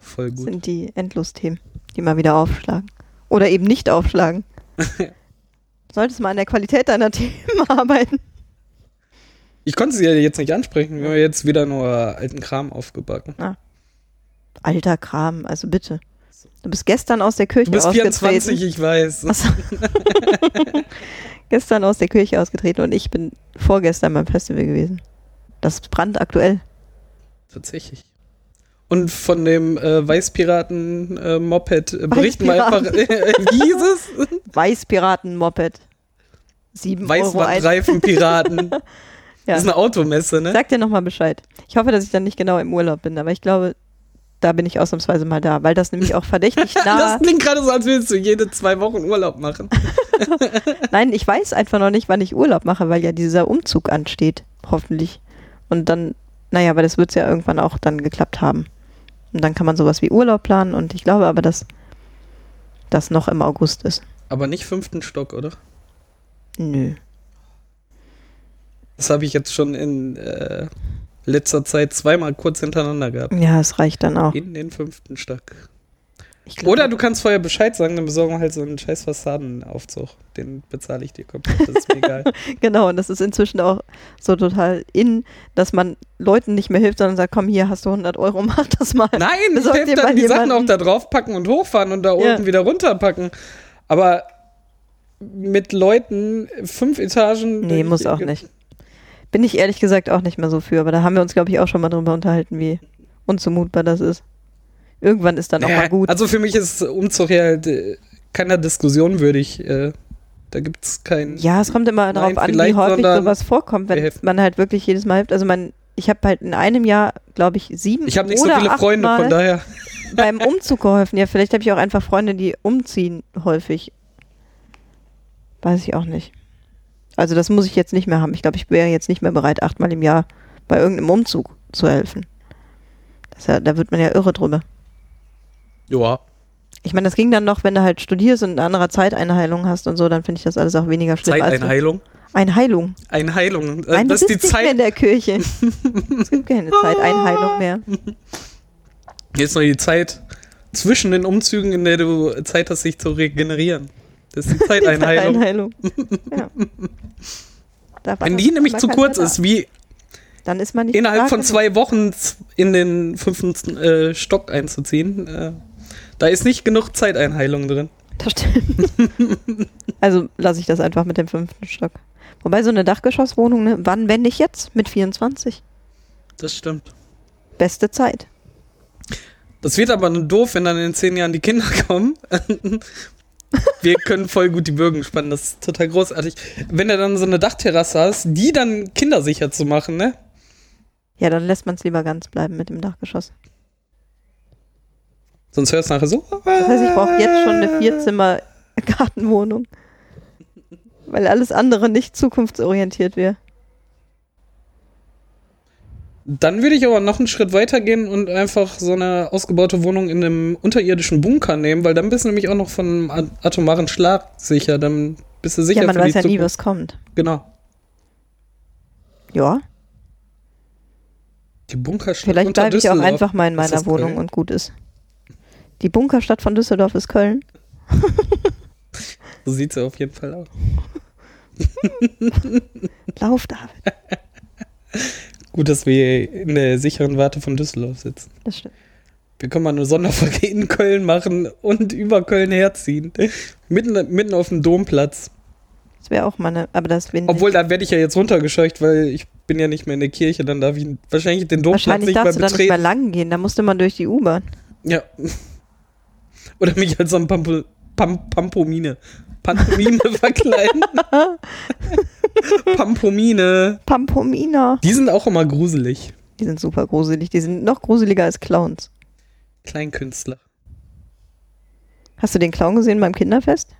Voll gut. Das sind die Endlos-Themen, die mal wieder aufschlagen. Oder eben nicht aufschlagen. Solltest mal an der Qualität deiner Themen arbeiten. Ich konnte sie ja jetzt nicht ansprechen. Wir haben jetzt wieder nur alten Kram aufgebacken. Ah. Alter Kram, also bitte. Du bist gestern aus der Kirche ausgetreten. Du bist 24, ich weiß. So. gestern aus der Kirche ausgetreten und ich bin vorgestern beim Festival gewesen. Das ist brandaktuell. Tatsächlich. Und von dem äh, Weißpiraten-Moped äh, berichten wir einfach. Äh, wie hieß es? Weißpiraten-Moped. Sieben Weißwandreifenpiraten. ja. Das ist eine Automesse, ne? Sag dir nochmal Bescheid. Ich hoffe, dass ich dann nicht genau im Urlaub bin, aber ich glaube, da bin ich ausnahmsweise mal da, weil das nämlich auch verdächtig nah. das klingt gerade so, als würdest du jede zwei Wochen Urlaub machen. Nein, ich weiß einfach noch nicht, wann ich Urlaub mache, weil ja dieser Umzug ansteht, hoffentlich. Und dann, naja, aber das wird es ja irgendwann auch dann geklappt haben. Und dann kann man sowas wie Urlaub planen und ich glaube aber, dass das noch im August ist. Aber nicht fünften Stock, oder? Nö. Das habe ich jetzt schon in äh, letzter Zeit zweimal kurz hintereinander gehabt. Ja, es reicht dann auch. In den fünften Stock. Glaub, Oder du kannst vorher Bescheid sagen, dann besorgen wir halt so einen scheiß Fassadenaufzug. Den bezahle ich dir komplett. Das ist mir egal. genau, und das ist inzwischen auch so total in, dass man Leuten nicht mehr hilft, sondern sagt, komm hier, hast du 100 Euro, mach das mal. Nein, ich helfe dann die jemanden. Sachen auch da drauf packen und hochfahren und da ja. unten wieder runterpacken. Aber mit Leuten fünf Etagen. Nee, muss auch nicht. Bin ich ehrlich gesagt auch nicht mehr so für, aber da haben wir uns, glaube ich, auch schon mal drüber unterhalten, wie unzumutbar das ist. Irgendwann ist dann auch mal gut. Also für mich ist Umzug ja halt keiner Diskussion würdig. Äh, da gibt es keinen. Ja, es kommt immer darauf an, wie häufig sowas vorkommt, wenn man halt wirklich jedes Mal hilft. Also man, ich habe halt in einem Jahr, glaube ich, sieben. Ich habe nicht so viele Freunde, Mal von daher. Beim Umzug geholfen. Ja, vielleicht habe ich auch einfach Freunde, die umziehen häufig. Weiß ich auch nicht. Also das muss ich jetzt nicht mehr haben. Ich glaube, ich wäre jetzt nicht mehr bereit, achtmal im Jahr bei irgendeinem Umzug zu helfen. Ja, da wird man ja irre drüber. Ja. Ich meine, das ging dann noch, wenn du halt studierst und eine andere Zeiteinheilung hast und so, dann finde ich das alles auch weniger schlimm. Zeiteinheilung? Eine Heilung. Eine Heilung. Äh, Nein, das ist die Zeit mehr in der Kirche. es gibt keine Zeiteinheilung mehr. Jetzt noch die Zeit zwischen den Umzügen, in der du Zeit hast, sich zu regenerieren. Das ist die Zeiteinheilung. ja. Wenn die nämlich zu kurz ist, wie dann ist man nicht innerhalb von zwei Wochen in den fünften äh, Stock einzuziehen, äh, da ist nicht genug Zeiteinheilung drin. Das stimmt. also lasse ich das einfach mit dem fünften Stock. Wobei so eine Dachgeschosswohnung, ne? wann, wenn nicht jetzt? Mit 24. Das stimmt. Beste Zeit. Das wird aber nur doof, wenn dann in zehn Jahren die Kinder kommen. Wir können voll gut die Bögen spannen, das ist total großartig. Wenn du dann so eine Dachterrasse hast, die dann kindersicher zu machen, ne? Ja, dann lässt man es lieber ganz bleiben mit dem Dachgeschoss. Sonst hörst du nachher so. Das heißt, ich brauche jetzt schon eine Vierzimmer-Gartenwohnung. Weil alles andere nicht zukunftsorientiert wäre. Dann würde ich aber noch einen Schritt weiter gehen und einfach so eine ausgebaute Wohnung in einem unterirdischen Bunker nehmen, weil dann bist du nämlich auch noch von atomaren Schlag sicher. Dann bist du sicher. Ja, man weiß ja Zukunft. nie, was kommt. Genau. Ja. Die Bunkerstadt. Vielleicht bleibe ich auch einfach mal in meiner Wohnung Köln? und gut ist. Die Bunkerstadt von Düsseldorf ist Köln. so sieht sie auf jeden Fall aus. Lauf, David. Gut, dass wir in der sicheren Warte von Düsseldorf sitzen. Das stimmt. Wir können mal eine Sonderfolge in Köln machen und über Köln herziehen. mitten, mitten auf dem Domplatz. Das wäre auch mal eine, aber das bin Obwohl, da werde ich ja jetzt runtergescheucht, weil ich bin ja nicht mehr in der Kirche, dann darf ich wahrscheinlich den Domplatz wahrscheinlich nicht mehr betreten. Wahrscheinlich darfst du dann nicht mehr lang gehen, da musste man durch die U-Bahn. Ja. Oder mich als so ein Pampo, Pam, Pampomine. Pantomime verkleiden. Pampomine. Pampomina. Die sind auch immer gruselig. Die sind super gruselig. Die sind noch gruseliger als Clowns. Kleinkünstler. Hast du den Clown gesehen beim Kinderfest?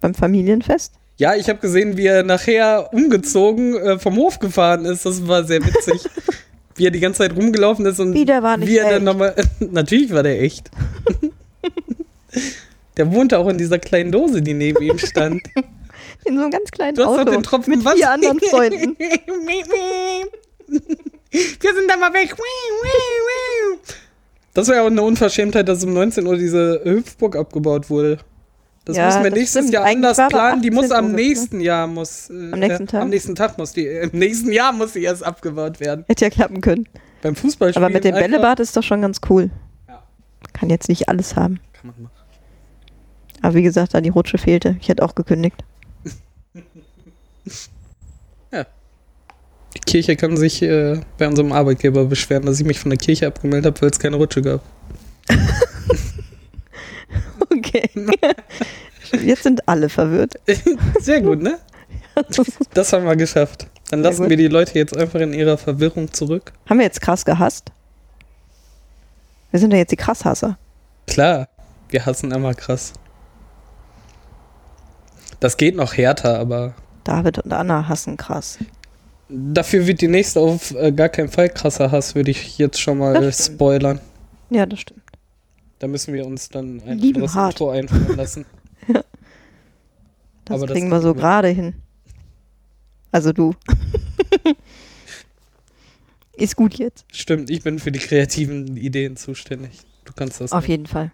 Beim Familienfest? Ja, ich habe gesehen, wie er nachher umgezogen äh, vom Hof gefahren ist. Das war sehr witzig. wie er die ganze Zeit rumgelaufen ist und wie der war nicht wie er echt. dann nochmal. natürlich war der echt. Der wohnte auch in dieser kleinen Dose, die neben ihm stand. In so einem ganz kleinen du hast Auto den Tropfen mit vier anderen Freunden. Wir sind da mal weg. Das war ja auch eine Unverschämtheit, dass um 19 Uhr diese Hüpfburg abgebaut wurde. Das ja, müssen wir nächstes stimmt. Jahr anders planen. Die muss am nächsten Jahr muss. Äh, am nächsten Tag? Am nächsten Tag muss die. Äh, Im nächsten Jahr muss sie erst abgebaut werden. Hätte ja klappen können. Beim Fußballspielen. Aber mit dem Bällebad ist doch schon ganz cool. Ja. Kann jetzt nicht alles haben. Kann man machen. Aber wie gesagt, da die Rutsche fehlte. Ich hätte auch gekündigt. ja. Die Kirche kann sich äh, bei unserem Arbeitgeber beschweren, dass ich mich von der Kirche abgemeldet habe, weil es keine Rutsche gab. okay. Jetzt sind alle verwirrt. Sehr gut, ne? Das haben wir geschafft. Dann lassen wir die Leute jetzt einfach in ihrer Verwirrung zurück. Haben wir jetzt krass gehasst? Wir sind ja jetzt die Krasshasser. Klar, wir hassen immer krass. Das geht noch härter, aber. David und Anna hassen krass. Dafür wird die nächste auf äh, gar keinen Fall krasser Hass, würde ich jetzt schon mal spoilern. Ja, das stimmt. Da müssen wir uns dann ein anderes Intro einfallen lassen. ja. Das Aber kriegen das wir so gerade hin. Also du. Ist gut jetzt. Stimmt, ich bin für die kreativen Ideen zuständig. Du kannst das. Auf nicht. jeden Fall.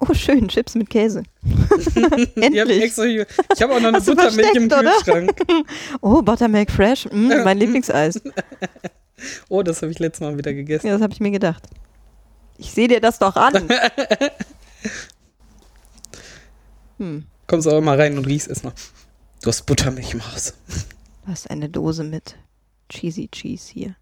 Oh, schön, Chips mit Käse. Endlich. Ich habe auch noch eine Buttermilch im Kühlschrank. oh, Buttermilk Fresh, mm, mein Lieblingseis. oh, das habe ich letztes Mal wieder gegessen. Ja, das habe ich mir gedacht. Ich sehe dir das doch an. hm. Kommst aber mal rein und riechst es noch. Du hast Buttermilch im Haus. Du hast eine Dose mit Cheesy Cheese hier.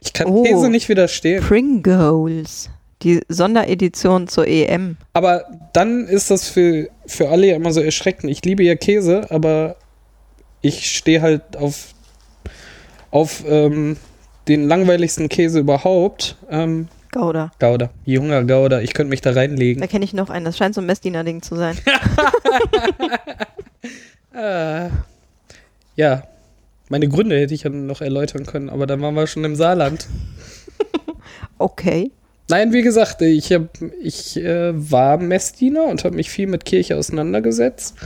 Ich kann oh, Käse nicht widerstehen. Pringles. Die Sonderedition zur EM. Aber dann ist das für, für alle ja immer so erschreckend. Ich liebe ja Käse, aber ich stehe halt auf, auf ähm, den langweiligsten Käse überhaupt. Ähm, Gouda. Gouda. Junger Gouda. Ich könnte mich da reinlegen. Da kenne ich noch einen. Das scheint so ein Messdiener-Ding zu sein. äh, ja. Meine Gründe hätte ich ja noch erläutern können, aber dann waren wir schon im Saarland. okay. Nein, wie gesagt, ich, hab, ich äh, war Messdiener und habe mich viel mit Kirche auseinandergesetzt.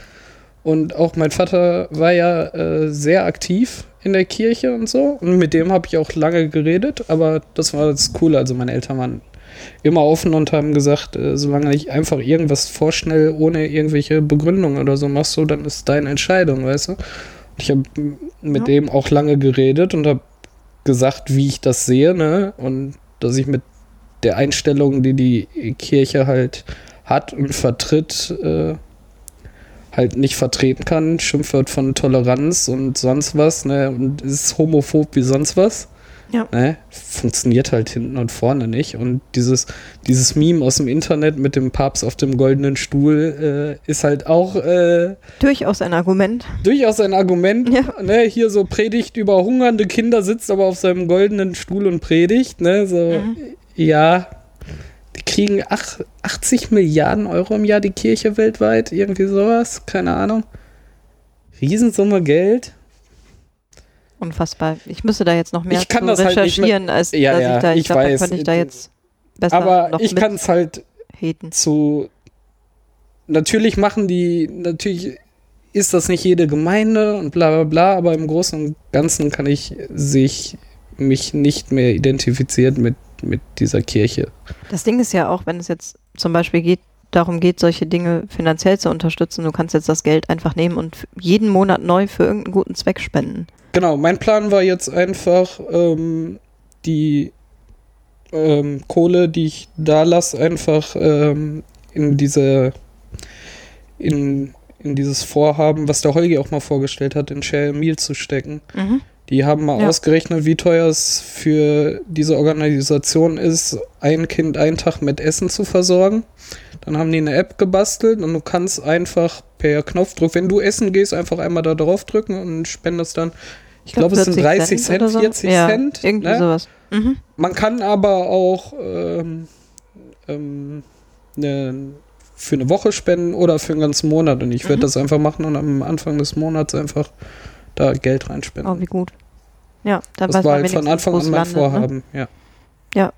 Und auch mein Vater war ja äh, sehr aktiv in der Kirche und so. Und mit dem habe ich auch lange geredet, aber das war das Coole. Also meine Eltern waren immer offen und haben gesagt, äh, solange nicht einfach irgendwas vorschnell ohne irgendwelche Begründung oder so machst du, dann ist deine Entscheidung, weißt du? Und ich habe mit ja. dem auch lange geredet und habe gesagt, wie ich das sehe, ne? Und dass ich mit der Einstellung, die die Kirche halt hat und vertritt, äh, halt nicht vertreten kann. Schimpft von Toleranz und sonst was, ne? Und ist homophob wie sonst was. Ja. Ne? Funktioniert halt hinten und vorne nicht. Und dieses, dieses Meme aus dem Internet mit dem Papst auf dem goldenen Stuhl äh, ist halt auch. Äh, durchaus ein Argument. Durchaus ein Argument. Ja. Ne? Hier so Predigt über hungernde Kinder, sitzt aber auf seinem goldenen Stuhl und predigt. Ne? So, mhm. Ja, die kriegen ach, 80 Milliarden Euro im Jahr die Kirche weltweit, irgendwie sowas, keine Ahnung. Riesensumme Geld. Unfassbar. Ich müsste da jetzt noch mehr das recherchieren, halt als ja, dass ja, ich da, ich, ich glaub, weiß. Da könnte ich da jetzt besser Aber ich kann es halt haten. zu natürlich machen die, natürlich ist das nicht jede Gemeinde und bla bla bla, aber im Großen und Ganzen kann ich sich mich nicht mehr identifiziert mit mit dieser Kirche. Das Ding ist ja auch, wenn es jetzt zum Beispiel geht, darum geht, solche Dinge finanziell zu unterstützen, du kannst jetzt das Geld einfach nehmen und jeden Monat neu für irgendeinen guten Zweck spenden. Genau, mein Plan war jetzt einfach, ähm, die ähm, Kohle, die ich da lasse, einfach ähm, in diese in, in dieses Vorhaben, was der Holgi auch mal vorgestellt hat, in Share Meal zu stecken. Mhm. Die haben mal ja. ausgerechnet, wie teuer es für diese Organisation ist, ein Kind einen Tag mit Essen zu versorgen. Dann haben die eine App gebastelt und du kannst einfach per Knopfdruck, wenn du essen gehst, einfach einmal da drauf drücken und spendest dann, ich, glaube, es sind 30 Cent, Cent so. 40 ja, Cent. Irgendwie ne? sowas. Mhm. Man kann aber auch ähm, ähm, ne, für eine Woche spenden oder für einen ganzen Monat. Und ich werde mhm. das einfach machen und am Anfang des Monats einfach da Geld reinspenden. Oh, wie gut. Ja, dann das war halt von Anfang an mein landet, ne? Vorhaben, ne? ja. Ja,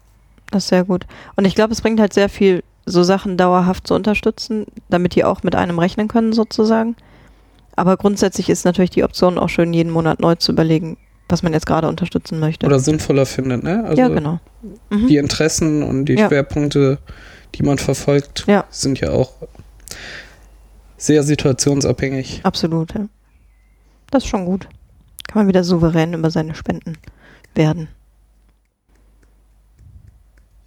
das ist sehr gut. Und ich glaube, es bringt halt sehr viel, so Sachen dauerhaft zu unterstützen, damit die auch mit einem rechnen können, sozusagen. Aber grundsätzlich ist natürlich die Option auch schön, jeden Monat neu zu überlegen, was man jetzt gerade unterstützen möchte. Oder sinnvoller findet, ne? Also ja, genau. Mhm. Die Interessen und die ja. Schwerpunkte, die man verfolgt, ja. sind ja auch sehr situationsabhängig. Absolut, ja. Das ist schon gut. Kann man wieder souverän über seine Spenden werden.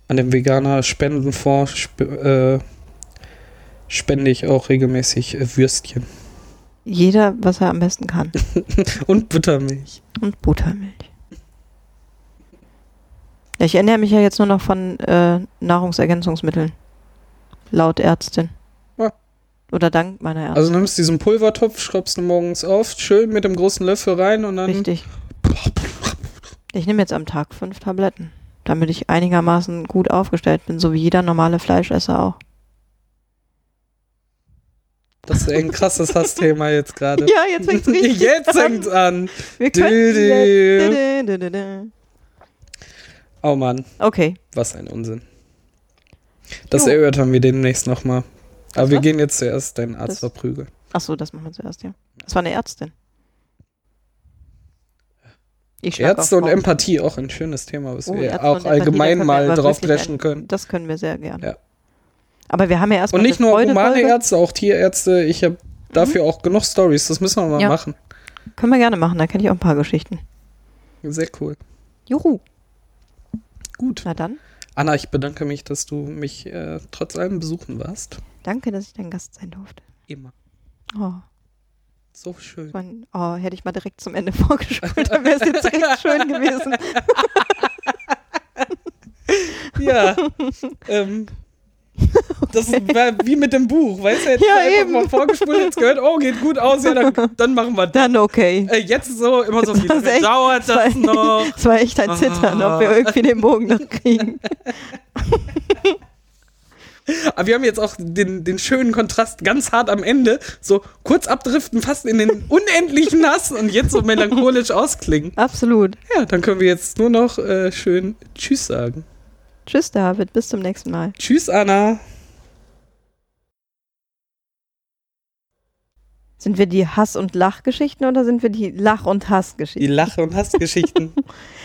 An dem Veganer Spendenfonds sp äh, spende ich auch regelmäßig äh, Würstchen. Jeder, was er am besten kann. Und Buttermilch. Und Buttermilch. Ich ernähre mich ja jetzt nur noch von äh, Nahrungsergänzungsmitteln. Laut Ärztin. Oder dank meiner Ärztin. Also nimmst diesen Pulvertopf, schraubst du morgens auf, schön mit dem großen Löffel rein und dann. Richtig. Ich nehme jetzt am Tag fünf Tabletten, damit ich einigermaßen gut aufgestellt bin, so wie jeder normale Fleischesser auch. Das ist ein krasses Hassthema jetzt gerade. Ja, jetzt fängt's richtig Jetzt fängt's an. Wir können Oh Mann. Okay. Was ein Unsinn. Das jo. erörtern wir demnächst nochmal. Aber wir gehen jetzt zuerst deinen Arzt das? verprügeln. Achso, das machen wir zuerst, ja. Das war eine Ärztin. Ärzte und Empathie, auch ein schönes Thema, was oh, wir Ärzte auch allgemein mal drauf dreschen können. Das können wir sehr gerne. Ja. Aber wir haben ja erstmal. Und nicht nur humane Ärzte, auch Tierärzte. Ich habe mhm. dafür auch genug Stories. Das müssen wir mal ja. machen. Können wir gerne machen. Da kenne ich auch ein paar Geschichten. Sehr cool. Juhu. Gut. Na dann. Anna, ich bedanke mich, dass du mich äh, trotz allem besuchen warst. Danke, dass ich dein Gast sein durfte. Immer. Oh. So schön. Mein, oh, hätte ich mal direkt zum Ende vorgespult, dann wäre es jetzt recht schön gewesen. ja. ähm, das ist wie mit dem Buch, weißt du? Jetzt ja, eben. mal vorgespult, jetzt gehört, oh, geht gut aus, ja, dann, dann machen wir das. Dann okay. Äh, jetzt so, immer so, wie das echt, dauert das, das noch? Es war echt ein Zittern, ah. ob wir irgendwie den Bogen noch kriegen. Aber wir haben jetzt auch den, den schönen Kontrast ganz hart am Ende, so kurz abdriften, fast in den unendlichen Hass und jetzt so melancholisch ausklingen. Absolut. Ja, dann können wir jetzt nur noch äh, schön Tschüss sagen. Tschüss, David. Bis zum nächsten Mal. Tschüss, Anna. Sind wir die Hass- und Lachgeschichten oder sind wir die Lach- und Hassgeschichten? Die Lach- und Hassgeschichten.